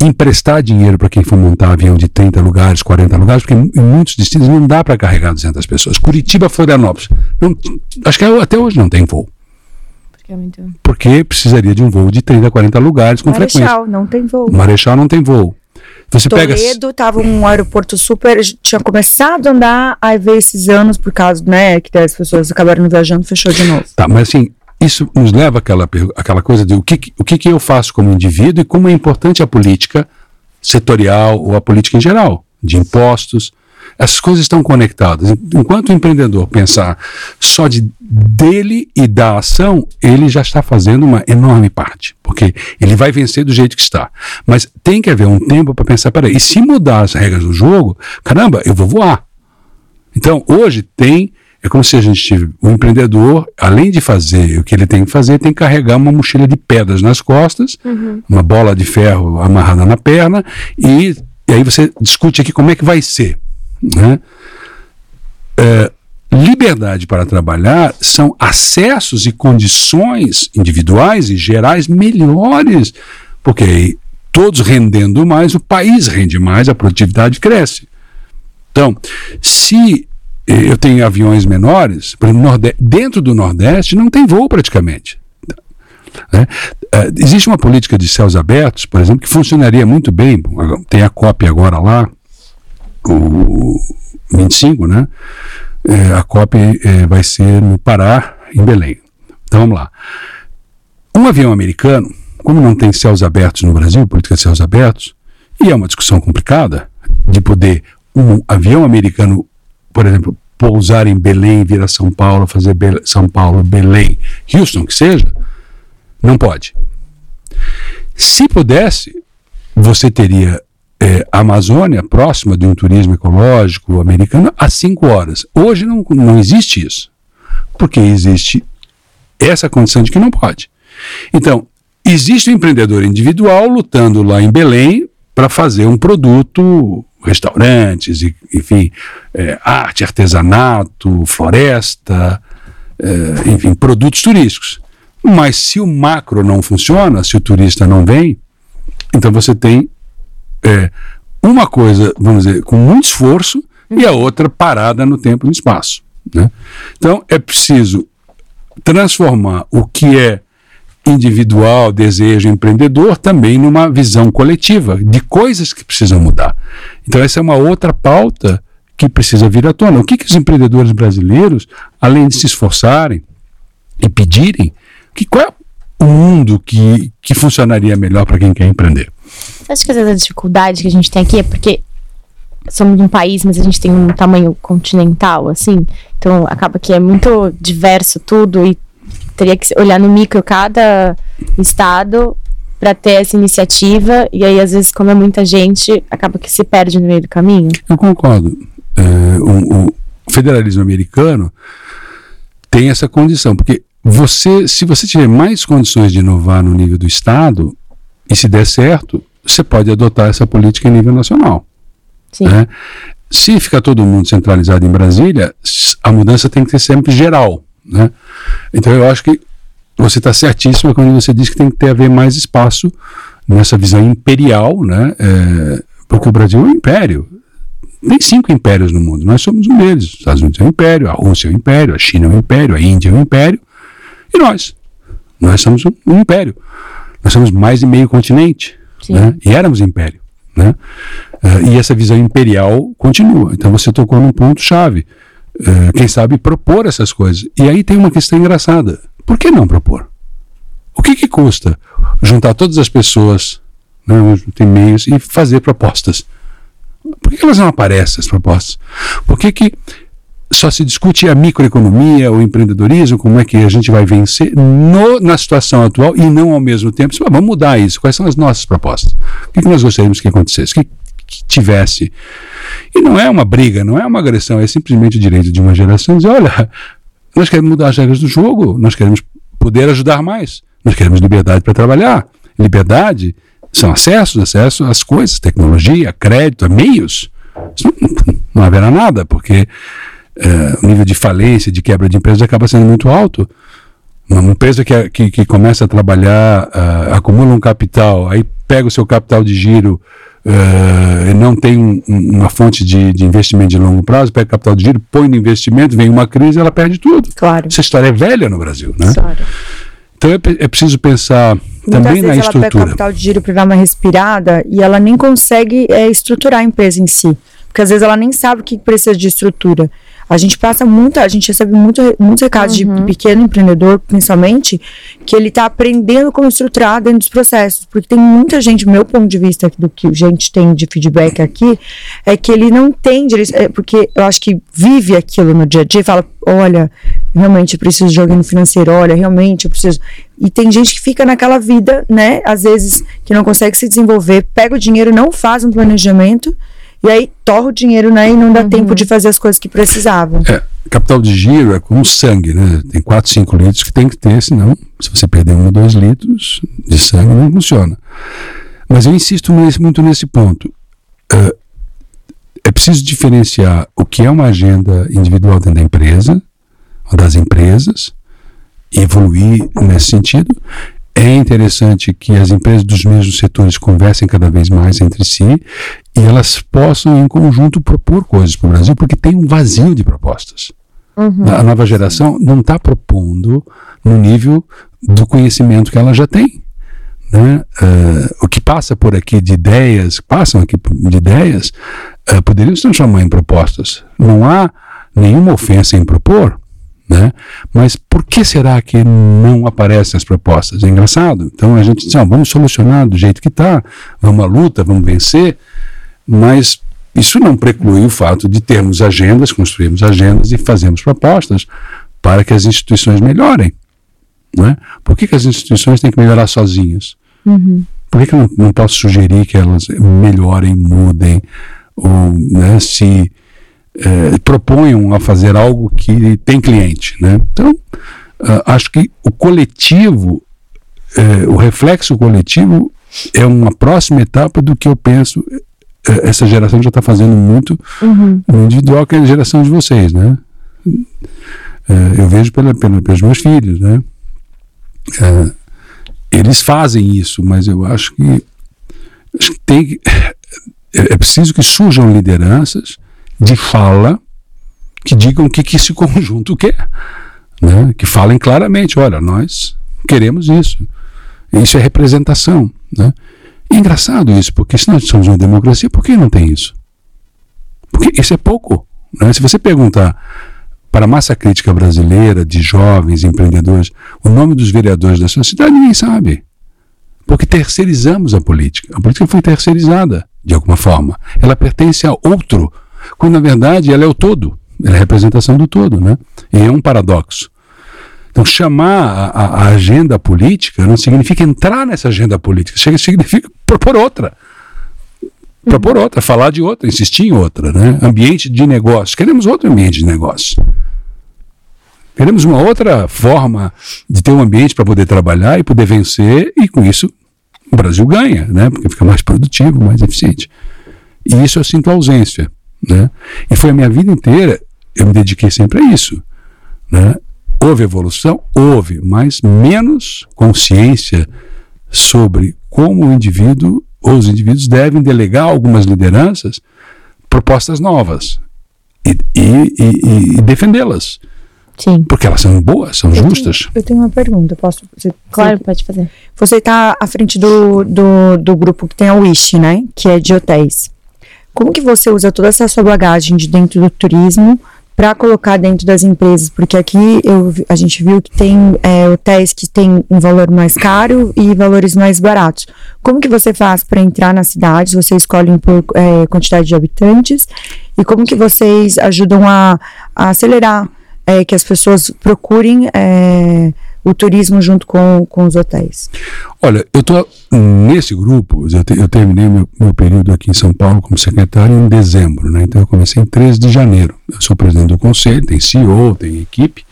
Speaker 3: emprestar dinheiro para quem for montar avião de 30 lugares, 40 lugares, porque em muitos destinos não dá para carregar 200 pessoas. Curitiba, Florianópolis, não, acho que até hoje não tem voo. Porque, é precisaria de um voo de 30, 40 lugares com
Speaker 1: Marechal,
Speaker 3: frequência.
Speaker 1: Marechal, não tem voo.
Speaker 3: Marechal não tem voo.
Speaker 1: Você Toledo pega... tava um aeroporto super. Tinha começado a andar, aí veio esses anos, por causa, né, que as pessoas acabaram viajando, fechou de novo.
Speaker 3: Tá, mas assim, isso nos leva àquela, àquela coisa de o que, o que, que eu faço como indivíduo e como é importante a política setorial ou a política em geral, de impostos. Essas coisas estão conectadas. Enquanto o empreendedor pensar só de dele e da ação, ele já está fazendo uma enorme parte, porque ele vai vencer do jeito que está. Mas tem que haver um tempo para pensar, peraí, e se mudar as regras do jogo, caramba, eu vou voar. Então, hoje tem é como se a gente tivesse. O empreendedor, além de fazer o que ele tem que fazer, tem que carregar uma mochila de pedras nas costas, uhum. uma bola de ferro amarrada na perna, e, e, aí você discute aqui como é que vai ser. Né? É, liberdade para trabalhar são acessos e condições individuais e gerais melhores, porque aí, todos rendendo mais, o país rende mais, a produtividade cresce. Então, se eu tenho aviões menores, por exemplo, dentro do Nordeste não tem voo praticamente. Né? Uh, existe uma política de céus abertos, por exemplo, que funcionaria muito bem. Tem a COP agora lá, o 25, né? É, a COP é, vai ser no Pará, em Belém. Então vamos lá. Um avião americano, como não tem céus abertos no Brasil, política de céus abertos, e é uma discussão complicada de poder um avião americano por exemplo, pousar em Belém, vir a São Paulo, fazer Be São Paulo, Belém, Houston, que seja, não pode. Se pudesse, você teria é, Amazônia próxima de um turismo ecológico americano a cinco horas. Hoje não, não existe isso, porque existe essa condição de que não pode. Então, existe o um empreendedor individual lutando lá em Belém para fazer um produto restaurantes, enfim, é, arte, artesanato, floresta, é, enfim, produtos turísticos. Mas se o macro não funciona, se o turista não vem, então você tem é, uma coisa, vamos dizer, com muito esforço e a outra parada no tempo e no espaço. Né? Então é preciso transformar o que é individual, desejo empreendedor, também numa visão coletiva de coisas que precisam mudar. Então, essa é uma outra pauta que precisa vir à tona. O que, que os empreendedores brasileiros, além de se esforçarem e pedirem, que, qual é o mundo que, que funcionaria melhor para quem quer empreender?
Speaker 2: Acho que a dificuldade que a gente tem aqui é porque somos um país, mas a gente tem um tamanho continental, assim. Então acaba que é muito diverso tudo e teria que olhar no micro cada estado para ter essa iniciativa e aí às vezes como é muita gente acaba que se perde no meio do caminho.
Speaker 3: Eu concordo. É, o, o federalismo americano tem essa condição porque você, se você tiver mais condições de inovar no nível do estado e se der certo, você pode adotar essa política em nível nacional. Né? Se ficar todo mundo centralizado em Brasília, a mudança tem que ser sempre geral. Né? Então eu acho que você está certíssimo quando você diz que tem que ter haver mais espaço nessa visão imperial, né? É, porque o Brasil é um império. Tem cinco impérios no mundo, nós somos um deles. Os Estados Unidos é um império, a Rússia é um império, a China é um império, a Índia é um império, e nós. Nós somos um, império. Nós somos mais de meio continente, né? e éramos império. Né? Uh, e essa visão imperial continua. Então você tocou num ponto-chave. Uh, quem sabe propor essas coisas. E aí tem uma questão engraçada. Por que não propor? O que, que custa juntar todas as pessoas, né, tem meios, e fazer propostas? Por que, elas não aparecem, as propostas? Por que, que só se discute a microeconomia, o empreendedorismo, como é que a gente vai vencer no, na situação atual e não ao mesmo tempo. Vamos mudar isso. Quais são as nossas propostas? O que, nós gostaríamos que acontecesse? Que, que tivesse. E não é uma briga, não é uma agressão, é simplesmente o direito de uma geração dizer: olha, nós queremos mudar as regras do jogo, nós queremos poder ajudar mais, nós queremos liberdade para trabalhar. Liberdade são acessos, acesso às coisas, tecnologia, crédito, meios. Isso não, não haverá nada, porque é, o nível de falência, de quebra de empresas acaba sendo muito alto. Uma empresa que, que, que começa a trabalhar, uh, acumula um capital, aí pega o seu capital de giro uh, não tem um, uma fonte de, de, investimento de longo prazo, pega capital de giro, põe no investimento, vem uma crise, ela perde tudo.
Speaker 1: Claro.
Speaker 3: Essa história é velha no Brasil, né? Claro. Então é, é preciso pensar Muitas também na estrutura. Ela pega
Speaker 1: capital de giro para dar uma respirada e ela nem consegue é, estruturar a empresa em si. Porque às vezes ela nem sabe o que precisa de estrutura. A gente passa muito, a gente recebe muito, muitos recados uhum. de pequeno empreendedor, principalmente, que ele está aprendendo como estruturar dentro dos processos. Porque tem muita gente, meu ponto de vista do que a gente tem de feedback aqui, é que ele não tem é porque eu acho que vive aquilo no dia a dia e fala, olha, realmente eu preciso de alguém no financeiro, olha, realmente eu preciso. E tem gente que fica naquela vida, né, às vezes, que não consegue se desenvolver, pega o dinheiro, não faz um planejamento e aí torra o dinheiro, né? E não dá uhum. tempo de fazer as coisas que precisavam.
Speaker 3: É, capital de giro é como sangue, né? Tem 4, 5 litros que tem que ter, senão, se você perder um ou dois litros de sangue, não funciona. Mas eu insisto nesse, muito nesse ponto. Uh, é preciso diferenciar o que é uma agenda individual dentro da empresa, ou das empresas, e evoluir nesse sentido, é interessante que as empresas dos mesmos setores conversem cada vez mais entre si e elas possam, em conjunto, propor coisas para o Brasil, porque tem um vazio de propostas. Uhum. A nova geração não está propondo no nível do conhecimento que ela já tem. Né? Uh, o que passa por aqui de ideias, passam aqui de ideias, uh, poderiam se transformar em propostas. Não há nenhuma ofensa em propor, né? Mas por que será que não aparecem as propostas? É engraçado. Então a gente diz, ah, vamos solucionar do jeito que está, vamos à luta, vamos vencer, mas isso não preclui o fato de termos agendas, construirmos agendas e fazermos propostas para que as instituições melhorem. Né? Por que, que as instituições têm que melhorar sozinhas? Uhum. Por que, que eu não, não posso sugerir que elas melhorem, mudem, ou né, se é, proponham a fazer algo que tem cliente. Né? Então, uh, acho que o coletivo, é, o reflexo coletivo é uma próxima etapa do que eu penso. Essa geração já está fazendo muito uhum. individual, que é a geração de vocês, né? É, eu vejo pela, pela, pelos meus filhos, né? É, eles fazem isso, mas eu acho que, acho que tem é, é preciso que surjam lideranças de fala que digam o que, que esse (laughs) conjunto quer, né? que falem claramente, olha, nós queremos isso, isso é representação, né? É engraçado isso, porque se nós somos uma democracia, por que não tem isso? Porque isso é pouco. Né? Se você perguntar para a massa crítica brasileira, de jovens empreendedores, o nome dos vereadores da sua cidade, ninguém sabe. Porque terceirizamos a política. A política foi terceirizada, de alguma forma. Ela pertence a outro, quando na verdade ela é o todo. Ela é a representação do todo, né? E é um paradoxo. Então, chamar a, a, agenda política não significa entrar nessa agenda política, significa propor outra. Propor outra, falar de outra, insistir em outra. Né? Ambiente de negócio. Queremos outro ambiente de negócio. Queremos uma outra forma de ter um ambiente para poder trabalhar e poder vencer, e com isso o Brasil ganha, né? porque fica mais produtivo, mais eficiente. E isso eu sinto ausência. Né? E foi a minha vida inteira, eu me dediquei sempre a isso. Né? Houve evolução? Houve, mas menos consciência sobre como o indivíduo ou os indivíduos devem delegar algumas lideranças propostas novas e, e, e, e defendê-las.
Speaker 2: Sim.
Speaker 3: Porque elas são boas, são
Speaker 1: eu
Speaker 3: justas.
Speaker 1: Tenho, eu tenho uma pergunta, posso? Você,
Speaker 2: claro, você, pode fazer.
Speaker 1: Você está à frente do, do, do grupo que tem a Wish, né? Que é de hotéis. Como que você usa toda essa sua bagagem de dentro do turismo para colocar dentro das empresas, porque aqui eu, a gente viu que tem é, hotéis que têm um valor mais caro e valores mais baratos. Como que você faz para entrar nas cidades? Você escolhe por é, quantidade de habitantes e como que vocês ajudam a, a acelerar é, que as pessoas procurem é, o turismo junto com, com os hotéis?
Speaker 3: Olha, eu estou nesse grupo, eu, te, eu terminei meu, meu, período aqui em São Paulo como secretário em dezembro, né? então eu comecei em 13 de janeiro. Eu sou presidente do conselho, tem CEO, tem equipe,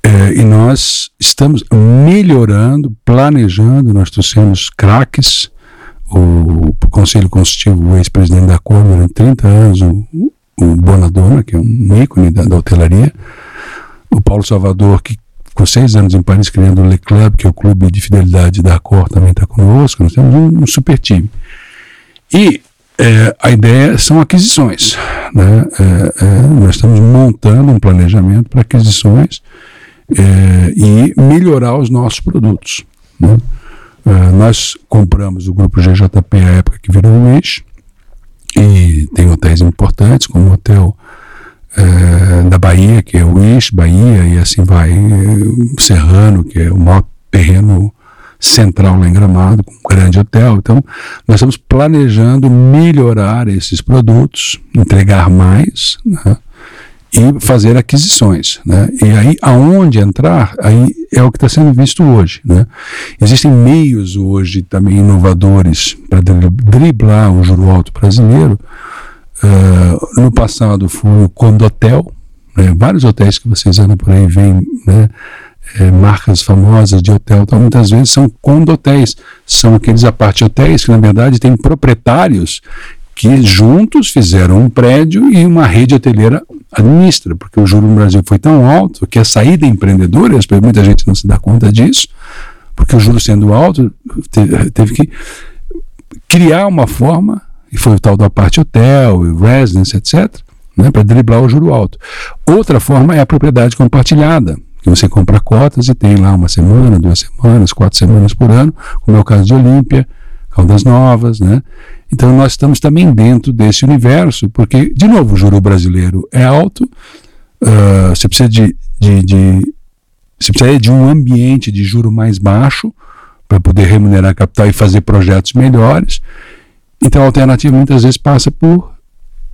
Speaker 3: é, e nós estamos melhorando, planejando, nós trouxemos craques, o, o Conselho Consultivo, o ex-presidente da Câmara, durante 30 anos, o, o Bonadona, que é um ícone da, da hotelaria, o Paulo Salvador, que com seis anos em Paris criando o Le Club, que é o clube de fidelidade da Cor, também está conosco. Nós temos um, um super time. E é, a ideia são aquisições. Né? É, é, nós estamos montando um planejamento para aquisições é, e melhorar os nossos produtos. Né? É, nós compramos o grupo GJP à época que virou o Wish e tem hotéis importantes, como o Hotel da Bahia, que é o Wish Bahia, e assim vai, Serrano, que é o maior terreno central lá em Gramado, com um grande hotel. Então, nós estamos planejando melhorar esses produtos, entregar mais, né? e fazer aquisições, né? E aí, aonde entrar, aí é o que está sendo visto hoje, né? Existem meios hoje também inovadores para driblar o juro alto brasileiro, Uh, no passado foi o Condotel, né? vários hotéis que vocês andam por aí veem né? é, marcas famosas de hotel, então muitas vezes são condotéis, são aqueles aparte hotéis que na verdade têm proprietários que juntos fizeram um prédio e uma rede hoteleira administra, porque o juro no Brasil foi tão alto que a saída empreendedora, muita gente não se dá conta disso, porque o juro sendo alto, teve que criar uma forma e foi o tal da parte hotel, residence, etc., né, para driblar o juro alto. Outra forma é a propriedade compartilhada, que você compra cotas e tem lá uma semana, duas semanas, quatro semanas por ano, como é o caso de Olímpia, Caldas Novas, né? Então nós estamos também dentro desse universo, porque, de novo, o juro brasileiro é alto, uh, você precisa de, de, de, você precisa de um ambiente de juro mais baixo para poder remunerar capital e fazer projetos melhores. Então a alternativa muitas vezes passa por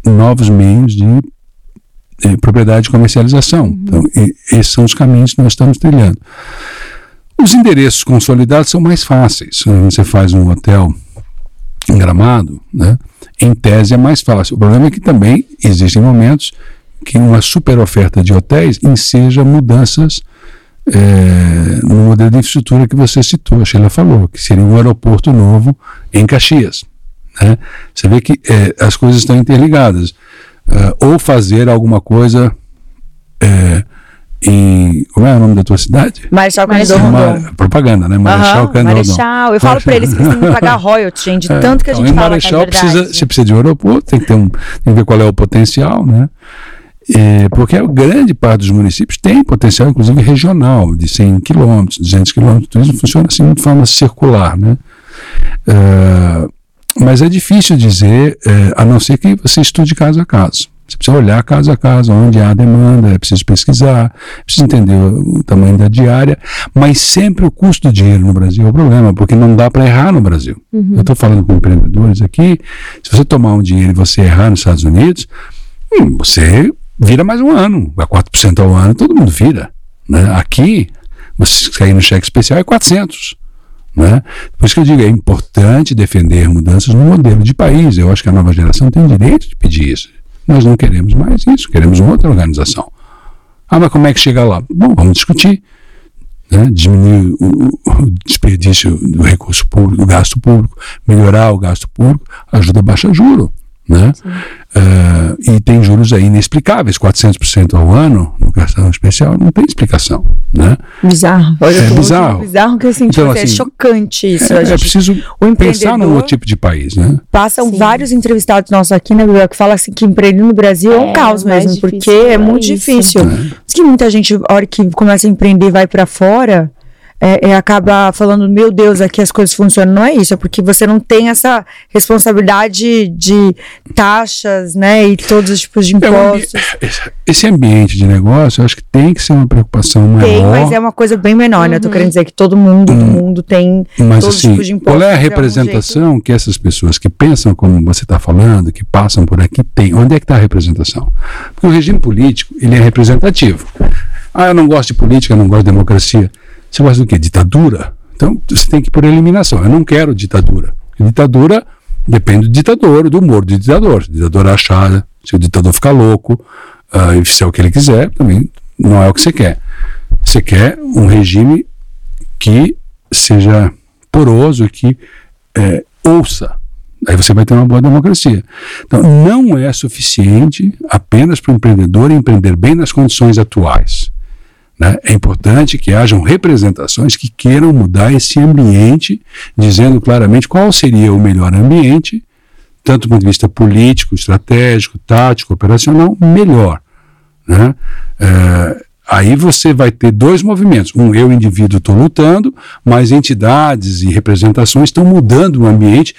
Speaker 3: novos meios de eh, propriedade de comercialização. Uhum. Então, e, esses são os caminhos que nós estamos trilhando. Os endereços consolidados são mais fáceis. Você faz um hotel em gramado, né? em tese é mais fácil. O problema é que também existem momentos que uma super oferta de hotéis enseja mudanças é, no modelo de infraestrutura que você citou, a Sheila falou, que seria um aeroporto novo em Caxias. Né? Você vê que é, as coisas estão interligadas. Uh, ou fazer alguma coisa é, em. Como é o nome da tua cidade?
Speaker 1: Marechal. Cândido Rondon.
Speaker 3: Propaganda, né? Marechal
Speaker 1: Aham,
Speaker 3: Cândido Rondon.
Speaker 1: Marechal. Eu falo pra eles que eles têm que pagar (laughs) royalties, gente.
Speaker 3: É,
Speaker 1: Tanto que a
Speaker 3: então,
Speaker 1: gente
Speaker 3: em
Speaker 1: fala.
Speaker 3: Marechal
Speaker 2: é verdade.
Speaker 3: precisa, se precisa de um aeroporto, tem que ter um, tem que ver qual é o potencial, né? É, porque a grande parte dos municípios tem potencial, inclusive regional, de 100 quilômetros, 200 quilômetros. Tudo isso funciona assim de forma circular, né? É, mas é difícil dizer, é, a não ser que você estude caso a caso. Você precisa olhar caso a caso, onde há demanda, é preciso pesquisar, é preciso entender o, tamanho da diária, mas sempre o custo do dinheiro no Brasil é o problema, porque não dá para errar no Brasil. Eu estou falando com empreendedores aqui, se você tomar um dinheiro e você errar nos Estados Unidos, hum, você vira mais um ano, a 4% ao ano, todo mundo vira. Né? Aqui, você cair no cheque especial é 400. Né? Por isso que eu digo, é importante defender mudanças no modelo de país. Eu acho que a nova geração tem direito de pedir isso. Nós não queremos mais isso, queremos outra organização. Ah, mas como é que chega lá? Bom, vamos discutir. Né? Diminuir o, o desperdício do recurso público, do gasto público, melhorar o gasto público, ajuda a baixar juro. Né? Ah, e tem juros aí inexplicáveis, 400% ao ano no cartão especial, não tem explicação. Né?
Speaker 1: Bizarro. Olha,
Speaker 3: É
Speaker 1: eu tô-
Speaker 3: bizarro.
Speaker 1: Bizarro que eu senti.
Speaker 3: Então,
Speaker 1: assim, é
Speaker 3: assim,
Speaker 1: chocante isso.
Speaker 3: É,
Speaker 1: a
Speaker 3: é
Speaker 1: gente
Speaker 3: preciso
Speaker 1: o
Speaker 3: pensar num outro tipo de país, né?
Speaker 1: Passam
Speaker 2: Sim.
Speaker 1: vários entrevistados nossos aqui, né, Bebel, que falam assim que empreender no Brasil é, um
Speaker 2: É,
Speaker 1: caos
Speaker 2: mais
Speaker 1: mesmo, porque é
Speaker 2: é
Speaker 1: muito
Speaker 2: isso.
Speaker 1: difícil.
Speaker 3: É.
Speaker 1: Diz que muita gente, a hora que começa a empreender vai pra fora, é, é, acaba falando, meu Deus, aqui as coisas funcionam. Não é isso, é porque você não tem essa responsabilidade de taxas, né, e todos os tipos de
Speaker 3: É ambi-
Speaker 1: impostos.
Speaker 3: Esse ambiente de negócio, eu acho que tem que ser uma preocupação maior.
Speaker 1: Tem, mas é uma coisa bem menor, né? Eu tô querendo dizer que todo mundo do mundo tem
Speaker 3: Mas
Speaker 1: todos os
Speaker 3: assim,
Speaker 1: tipos de impostos.
Speaker 3: qual é a
Speaker 1: algum
Speaker 3: representação que essas pessoas que pensam como você está falando, que passam por aqui, têm? Onde é que está a representação? Porque o regime político, ele é representativo. Ah, eu não gosto de política, eu não gosto de democracia. Você gosta do quê? Ditadura? Então, você tem que ir por eliminação. Eu não quero ditadura. Ditadura depende do ditador, do humor do ditador. Se o ditador achar, se o ditador ficar louco, ah, e fizer o que ele quiser, também não é o que você quer. Você quer um regime que seja poroso, que eh, ouça. Aí você vai ter uma boa democracia. Então, não é suficiente apenas para o empreendedor empreender bem nas condições atuais. Né? É importante que hajam representações que queiram mudar esse ambiente, dizendo claramente qual seria o melhor ambiente, tanto do ponto de vista político, estratégico, tático, operacional, melhor. Né? É, aí você vai ter dois movimentos. Um, eu, indivíduo, estou lutando, mas entidades e representações estão mudando o ambiente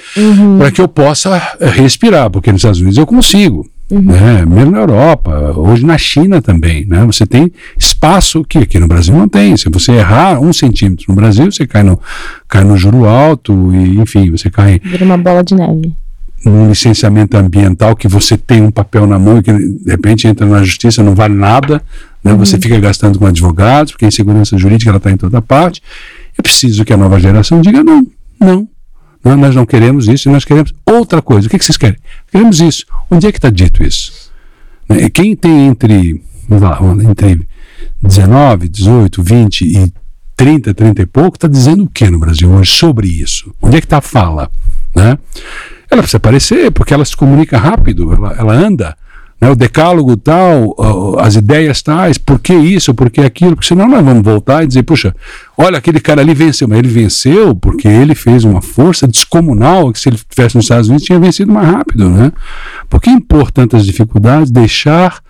Speaker 3: para que eu possa respirar, porque nos Estados Unidos eu consigo. Né? Mesmo na Europa, hoje na China também. Né? Você tem espaço que aqui no Brasil não tem. Se você errar um centímetro no Brasil, você cai no, cai no juro alto, e enfim, você cai
Speaker 2: Vira uma bola de neve.
Speaker 3: num licenciamento ambiental que você tem um papel na mão e que de repente entra na justiça não vale nada, né? você fica gastando com advogados, porque a insegurança jurídica ela está em toda parte. É preciso que a nova geração diga não, não. Não, nós não queremos isso, nós queremos outra coisa. O que, que vocês querem? Queremos isso. Onde é que está dito isso? Né, Quem tem entre, lá, entre 19, 18, 20 e 30, 30 e pouco, está dizendo o que no Brasil hoje sobre isso? Onde é que está a fala? Né? Ela precisa aparecer, porque ela se comunica rápido, ela, ela anda. Né? O decálogo tal, as ideias tais, por que isso, por que aquilo, porque senão nós vamos voltar e dizer, puxa, olha, aquele cara ali venceu, mas ele venceu porque ele fez uma força descomunal que se ele estivesse nos Estados Unidos tinha vencido mais rápido, né? Por que impor tantas dificuldades, deixar,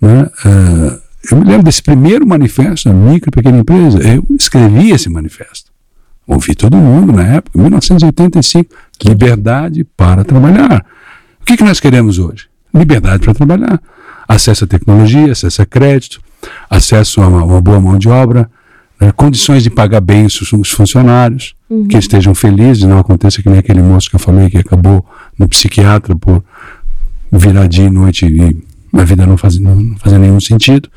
Speaker 3: né? eh, eu me lembro desse primeiro manifesto da micro e pequena empresa, eu escrevi esse manifesto. Ouvi todo mundo na época, 1985, liberdade para trabalhar. O que, que nós queremos hoje? Liberdade para trabalhar. Acesso à tecnologia, acesso a crédito, acesso a uma, uma boa mão de obra, né, condições de pagar bem os, os funcionários, que estejam felizes, não aconteça que nem aquele moço que eu falei que acabou no psiquiatra por virar dia e noite e a vida não fazia, não, fazia nenhum sentido.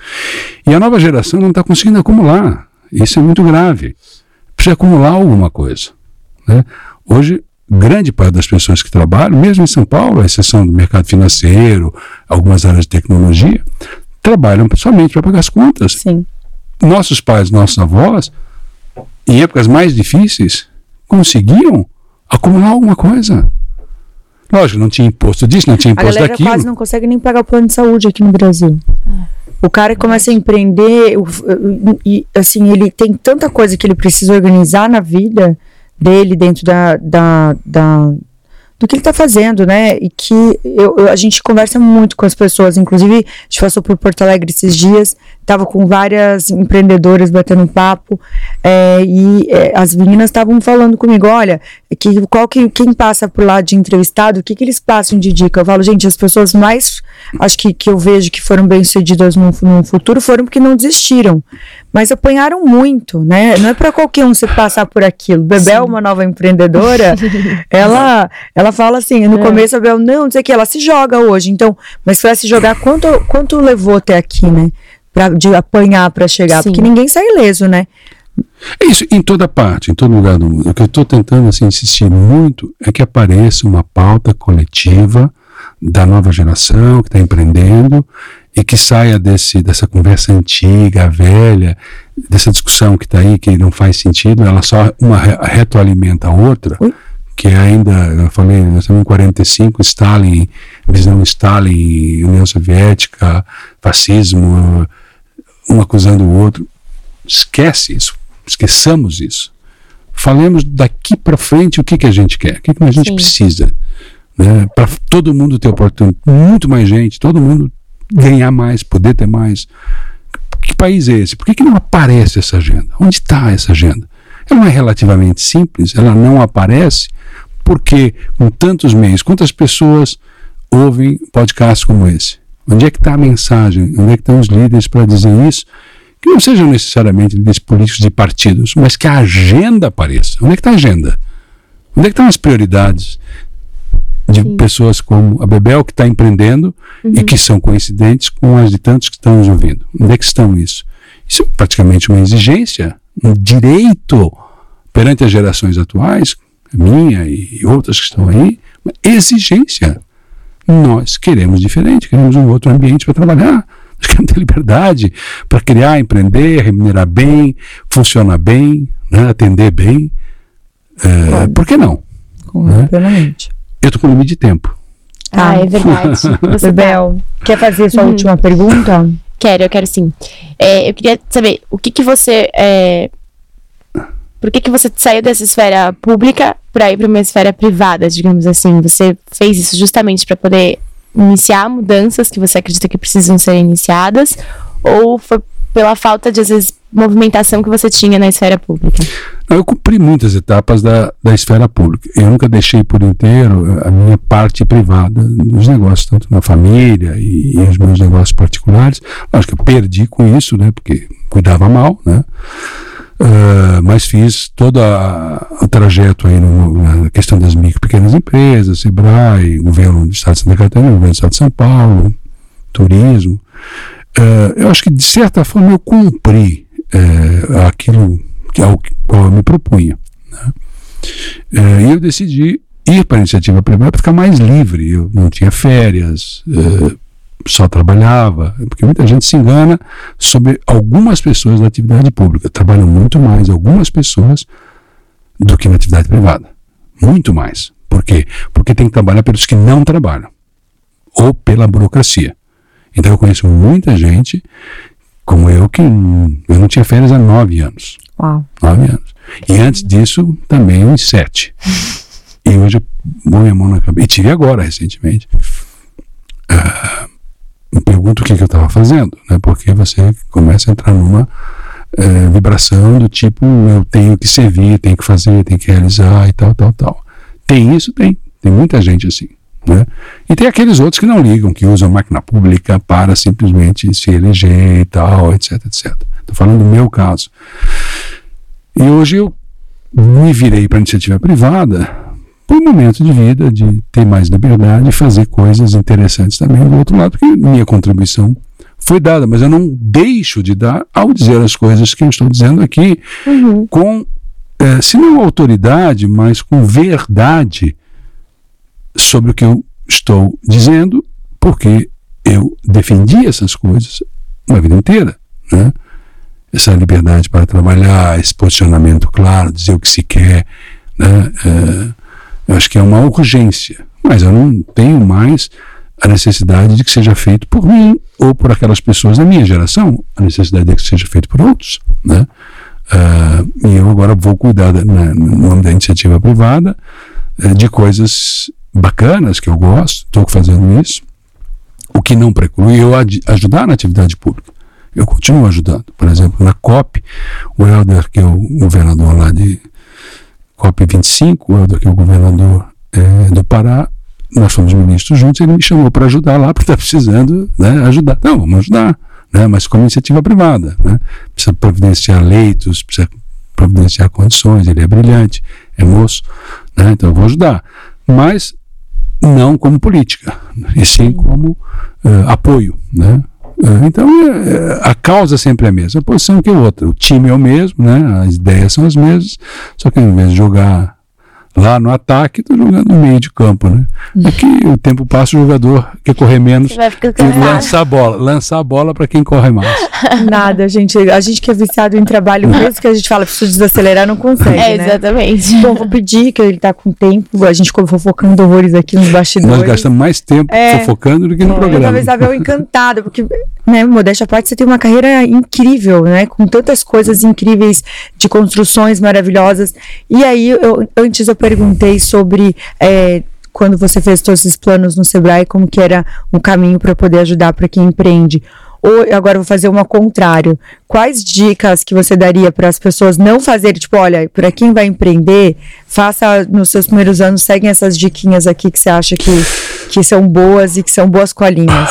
Speaker 3: E a nova geração não está conseguindo acumular. Isso é muito grave. Precisa acumular alguma coisa. Né? Hoje, grande parte das pessoas que trabalham, mesmo em São Paulo, à exceção do mercado financeiro, algumas áreas de tecnologia, trabalham somente para pagar as contas.
Speaker 1: Sim.
Speaker 3: Nossos pais, nossos avós, em épocas mais difíceis, conseguiam acumular alguma coisa. Lógico, não tinha imposto disso, não tinha
Speaker 1: A
Speaker 3: imposto
Speaker 1: galera
Speaker 3: daquilo.
Speaker 1: quase não consegue nem pagar o plano de saúde aqui no Brasil. O cara começa a empreender e, assim, ele tem tanta coisa que ele precisa organizar na vida dele dentro da, da, da- do que ele tá fazendo, né? E que eu, eu- a gente conversa muito com as pessoas. Inclusive, a gente passou por Porto Alegre esses dias, tava com várias empreendedoras batendo papo, é, e é, as meninas estavam falando comigo, olha, que, qual que, quem passa por lá de entrevistado, o que, que eles passam de dica? Eu falo, gente, as pessoas mais, acho que, que eu vejo que foram bem-sucedidas no, no futuro foram porque não desistiram, mas apanharam muito, né? Não é para qualquer um se passar por aquilo. Bebel, uma nova empreendedora, (laughs) ela, ela fala assim, no começo a Bebel, não, não sei o que, ela se joga hoje, então, mas para se jogar, quanto, quanto levou até aqui, né? Pra, de apanhar para chegar,
Speaker 2: Sim.
Speaker 1: porque ninguém sai ileso, né?
Speaker 3: É isso em toda parte, em todo lugar do mundo. O que eu estou tentando assim, insistir muito é que apareça uma pauta coletiva da nova geração que está empreendendo e que saia desse, dessa conversa antiga, velha, dessa discussão que está aí, que não faz sentido, ela só uma re- retroalimenta a outra,
Speaker 1: Ui.
Speaker 3: que é ainda, eu falei, nós estamos em 45, Stalin, visão Stalin, União Soviética, fascismo, um acusando o outro. Esquece isso, esqueçamos isso. Falemos daqui para frente o que, que a gente quer, o que, que a gente
Speaker 2: Sim.
Speaker 3: precisa. Né? Para todo mundo ter oportunidade, muito mais gente, todo mundo ganhar mais, poder ter mais. Que país é esse? Por que, que não aparece essa agenda? Onde está essa agenda? Ela é relativamente simples, ela não aparece porque, com tantos meios, quantas pessoas ouvem podcasts como esse? Onde é que está a mensagem? Onde é que estão os líderes para dizer isso? Que não sejam necessariamente líderes políticos de partidos, mas que a agenda apareça. Onde é que está a agenda? Onde é que estão as prioridades de pessoas como a Bebel, que está empreendendo e que são coincidentes com as de tantos que estão nos ouvindo? Onde é que estão isso? Isso é praticamente uma exigência, um direito perante as gerações atuais, minha e outras que estão aí, uma exigência. Nós queremos diferente, queremos um outro ambiente para trabalhar. (laughs) Nós queremos ter liberdade para criar, empreender, remunerar bem, funcionar bem, né, atender bem. É, por que não?
Speaker 1: Concordo plenamente.
Speaker 3: Eu estou com limite de tempo.
Speaker 2: Ah, é verdade. (laughs) Você tá-
Speaker 1: Bebel, quer fazer sua
Speaker 2: Uhum.
Speaker 1: última pergunta?
Speaker 2: Quero, eu quero sim. É, eu queria saber o que que você. É, por que que você saiu dessa esfera pública para ir para uma esfera privada, digamos assim? Você fez isso justamente para poder iniciar mudanças que você acredita que precisam ser iniciadas? Ou foi pela falta de, às vezes, movimentação que você tinha na esfera pública?
Speaker 3: Eu cumpri muitas etapas da, da esfera pública. Eu nunca deixei por inteiro a minha parte privada dos negócios, tanto na família e, e os meus negócios particulares. Acho que eu perdi com isso, né? Porque cuidava mal, né? Ah, mas fiz todo o trajeto aí no- na questão das micro pequenas empresas, Sebrae, governo do Estado de Santa Catarina, governo do Estado de São Paulo, turismo. Ah, eu acho que de certa forma eu cumpri eh, aquilo que ao qual eu me propunha. né? Eh, e eu decidi ir para a iniciativa privada para ficar mais livre. Eu não tinha férias, eh, só trabalhava, porque muita gente se engana sobre algumas pessoas da atividade pública. Trabalham muito mais algumas pessoas do que na atividade privada. Muito mais. Por quê? Porque tem que trabalhar pelos que não trabalham. Ou pela burocracia. Então eu conheço muita gente, como eu, que eu não tinha férias há nove anos.
Speaker 1: Uau.
Speaker 3: Nove anos. E antes disso, também uns sete. E hoje eu ponho a mão na cabeça. E tive agora, recentemente. Ah, me pergunto o que, que eu estava fazendo, né? Porque você começa a entrar numa eh, vibração do tipo, eu tenho que servir, tenho que fazer, tenho que realizar e tal, tal, tal. Tem isso? Tem. Tem muita gente assim. Né? E tem aqueles outros que não ligam, que usam máquina pública para simplesmente se eleger e tal, etc, etc. Estou falando do meu caso. E hoje eu me virei para a iniciativa privada por momento de vida, de ter mais liberdade e fazer coisas interessantes também do outro lado, porque minha contribuição foi dada, mas eu não deixo de dar ao dizer as coisas que eu estou dizendo aqui
Speaker 2: Uhum.
Speaker 3: com, eh, se não autoridade, mas com verdade sobre o que eu estou dizendo, porque eu defendi essas coisas uma vida inteira. Né? Essa liberdade para trabalhar, esse posicionamento claro, dizer o que se quer. Né? Eh, eu acho que é uma urgência, mas eu não tenho mais a necessidade de que seja feito por mim ou por aquelas pessoas da minha geração, a necessidade de que seja feito por outros, né? Uh, e eu agora vou cuidar da, na, no nome da iniciativa privada uh, de coisas bacanas que eu gosto, estou fazendo isso, o que não preclui eu ajudar na atividade pública. Eu continuo ajudando. Por exemplo, na COP, o Helder, que é o governador lá de COP 25, o Helder, que é o governador é, do Pará, nós fomos ministros juntos, ele me chamou para ajudar lá, (laughs) porque está precisando né, ajudar. Não, vamos ajudar, né, mas como iniciativa privada. Né, precisa providenciar leitos, precisa providenciar condições, ele é brilhante, é moço, né, então eu vou ajudar. Mas não como política, e sim como uh, apoio. Né? Uh, então, uh, a causa sempre é a mesma, a posição que é outra. O time é o mesmo, né? as ideias são as mesmas, só que ao invés de jogar lá no ataque, jogando no meio de campo, né? Aqui o tempo passa, o jogador quer correr menos e lançar a bola. Lançar a bola para quem corre mais. (laughs)
Speaker 1: Nada, gente. A gente que é viciado em trabalho, mesmo que a gente fala que precisa desacelerar, não consegue. É,
Speaker 2: né? exatamente.
Speaker 1: Bom, vou pedir que ele tá com tempo. A gente ficou fofocando horrores aqui nos bastidores.
Speaker 3: Nós gastamos mais tempo é, fofocando do que no é, programa.
Speaker 1: Talvez Isabel encantada, porque, né, modéstia à parte, você tem uma carreira incrível, né? Com tantas coisas incríveis de construções maravilhosas. E aí, eu, antes eu perguntei sobre é, quando você fez todos esses planos no Sebrae, como que era um caminho para poder ajudar para quem empreende. Ou agora vou fazer uma contrário. Quais dicas que você daria para as pessoas não fazerem, tipo, olha, para quem vai empreender, faça nos seus primeiros anos, seguem essas diquinhas aqui que você acha que, que são boas e que são boas colinhas.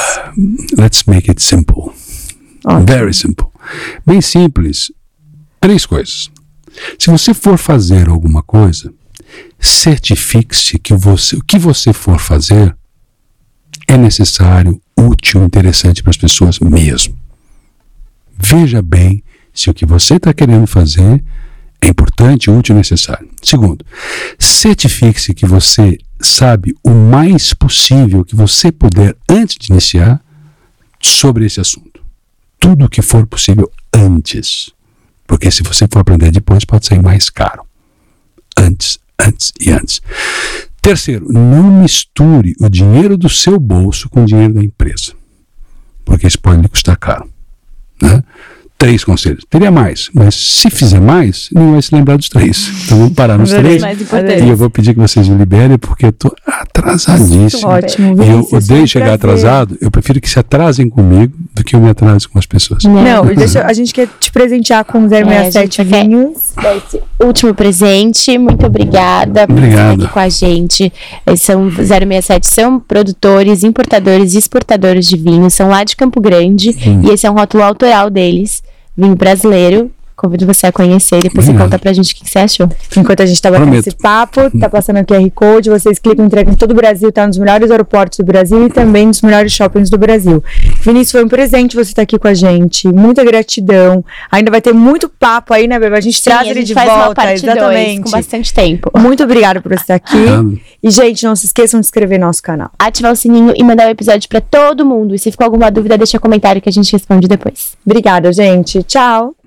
Speaker 3: Let's make it simple. Okay. Very simple. Bem simples. Três coisas. Se você for fazer alguma coisa, certifique-se que você, o que você for fazer é necessário, útil, interessante para as pessoas mesmo. Veja bem se o que você está querendo fazer é importante, útil e necessário. Segundo, certifique-se que você sabe o mais possível que você puder antes de iniciar sobre esse assunto. Tudo o que for possível antes. Porque se você for aprender depois, pode sair mais caro. Antes, antes e antes. Terceiro, não misture o dinheiro do seu bolso com o dinheiro da empresa, porque isso pode lhe custar caro. Né? Três conselhos. Teria mais, mas se fizer mais, não vai se lembrar dos três. Então vamos parar nos três. E eu vou pedir que vocês me liberem, porque eu estou atrasadíssimo.
Speaker 1: Ótimo.
Speaker 3: E eu odeio chegar atrasado. Eu prefiro que se atrasem comigo do que eu me atrase com as pessoas.
Speaker 1: Não, não deixa, a gente quer te presentear com 067 é, vinhos.
Speaker 2: Esse último presente. Muito obrigada
Speaker 3: por estar aqui
Speaker 2: com a gente. Eles são 067 são produtores, importadores e exportadores de vinho. São lá de Campo Grande. Hum. E esse é um rótulo autoral deles vinho brasileiro. Convido você a conhecer e depois você conta pra gente o que, você achou.
Speaker 1: Enquanto a gente tá batendo esse papo, tá passando o QR Code, vocês clicam, entregam em todo o Brasil, tá nos melhores aeroportos do Brasil e também nos melhores shoppings do Brasil. Vinícius, foi um presente você estar tá aqui com a gente. Muita gratidão. Ainda vai ter muito papo aí, né, Beba? A gente Sim, traz a ele de faz volta. Uma parte exatamente. Dois,
Speaker 2: com bastante tempo.
Speaker 1: Muito obrigada por estar aqui. e, gente, não se esqueçam de inscrever no nosso canal.
Speaker 2: Ativar o sininho e mandar o episódio pra todo mundo. E se ficou alguma dúvida, deixa um comentário que a gente responde depois.
Speaker 1: Obrigada, gente. Tchau.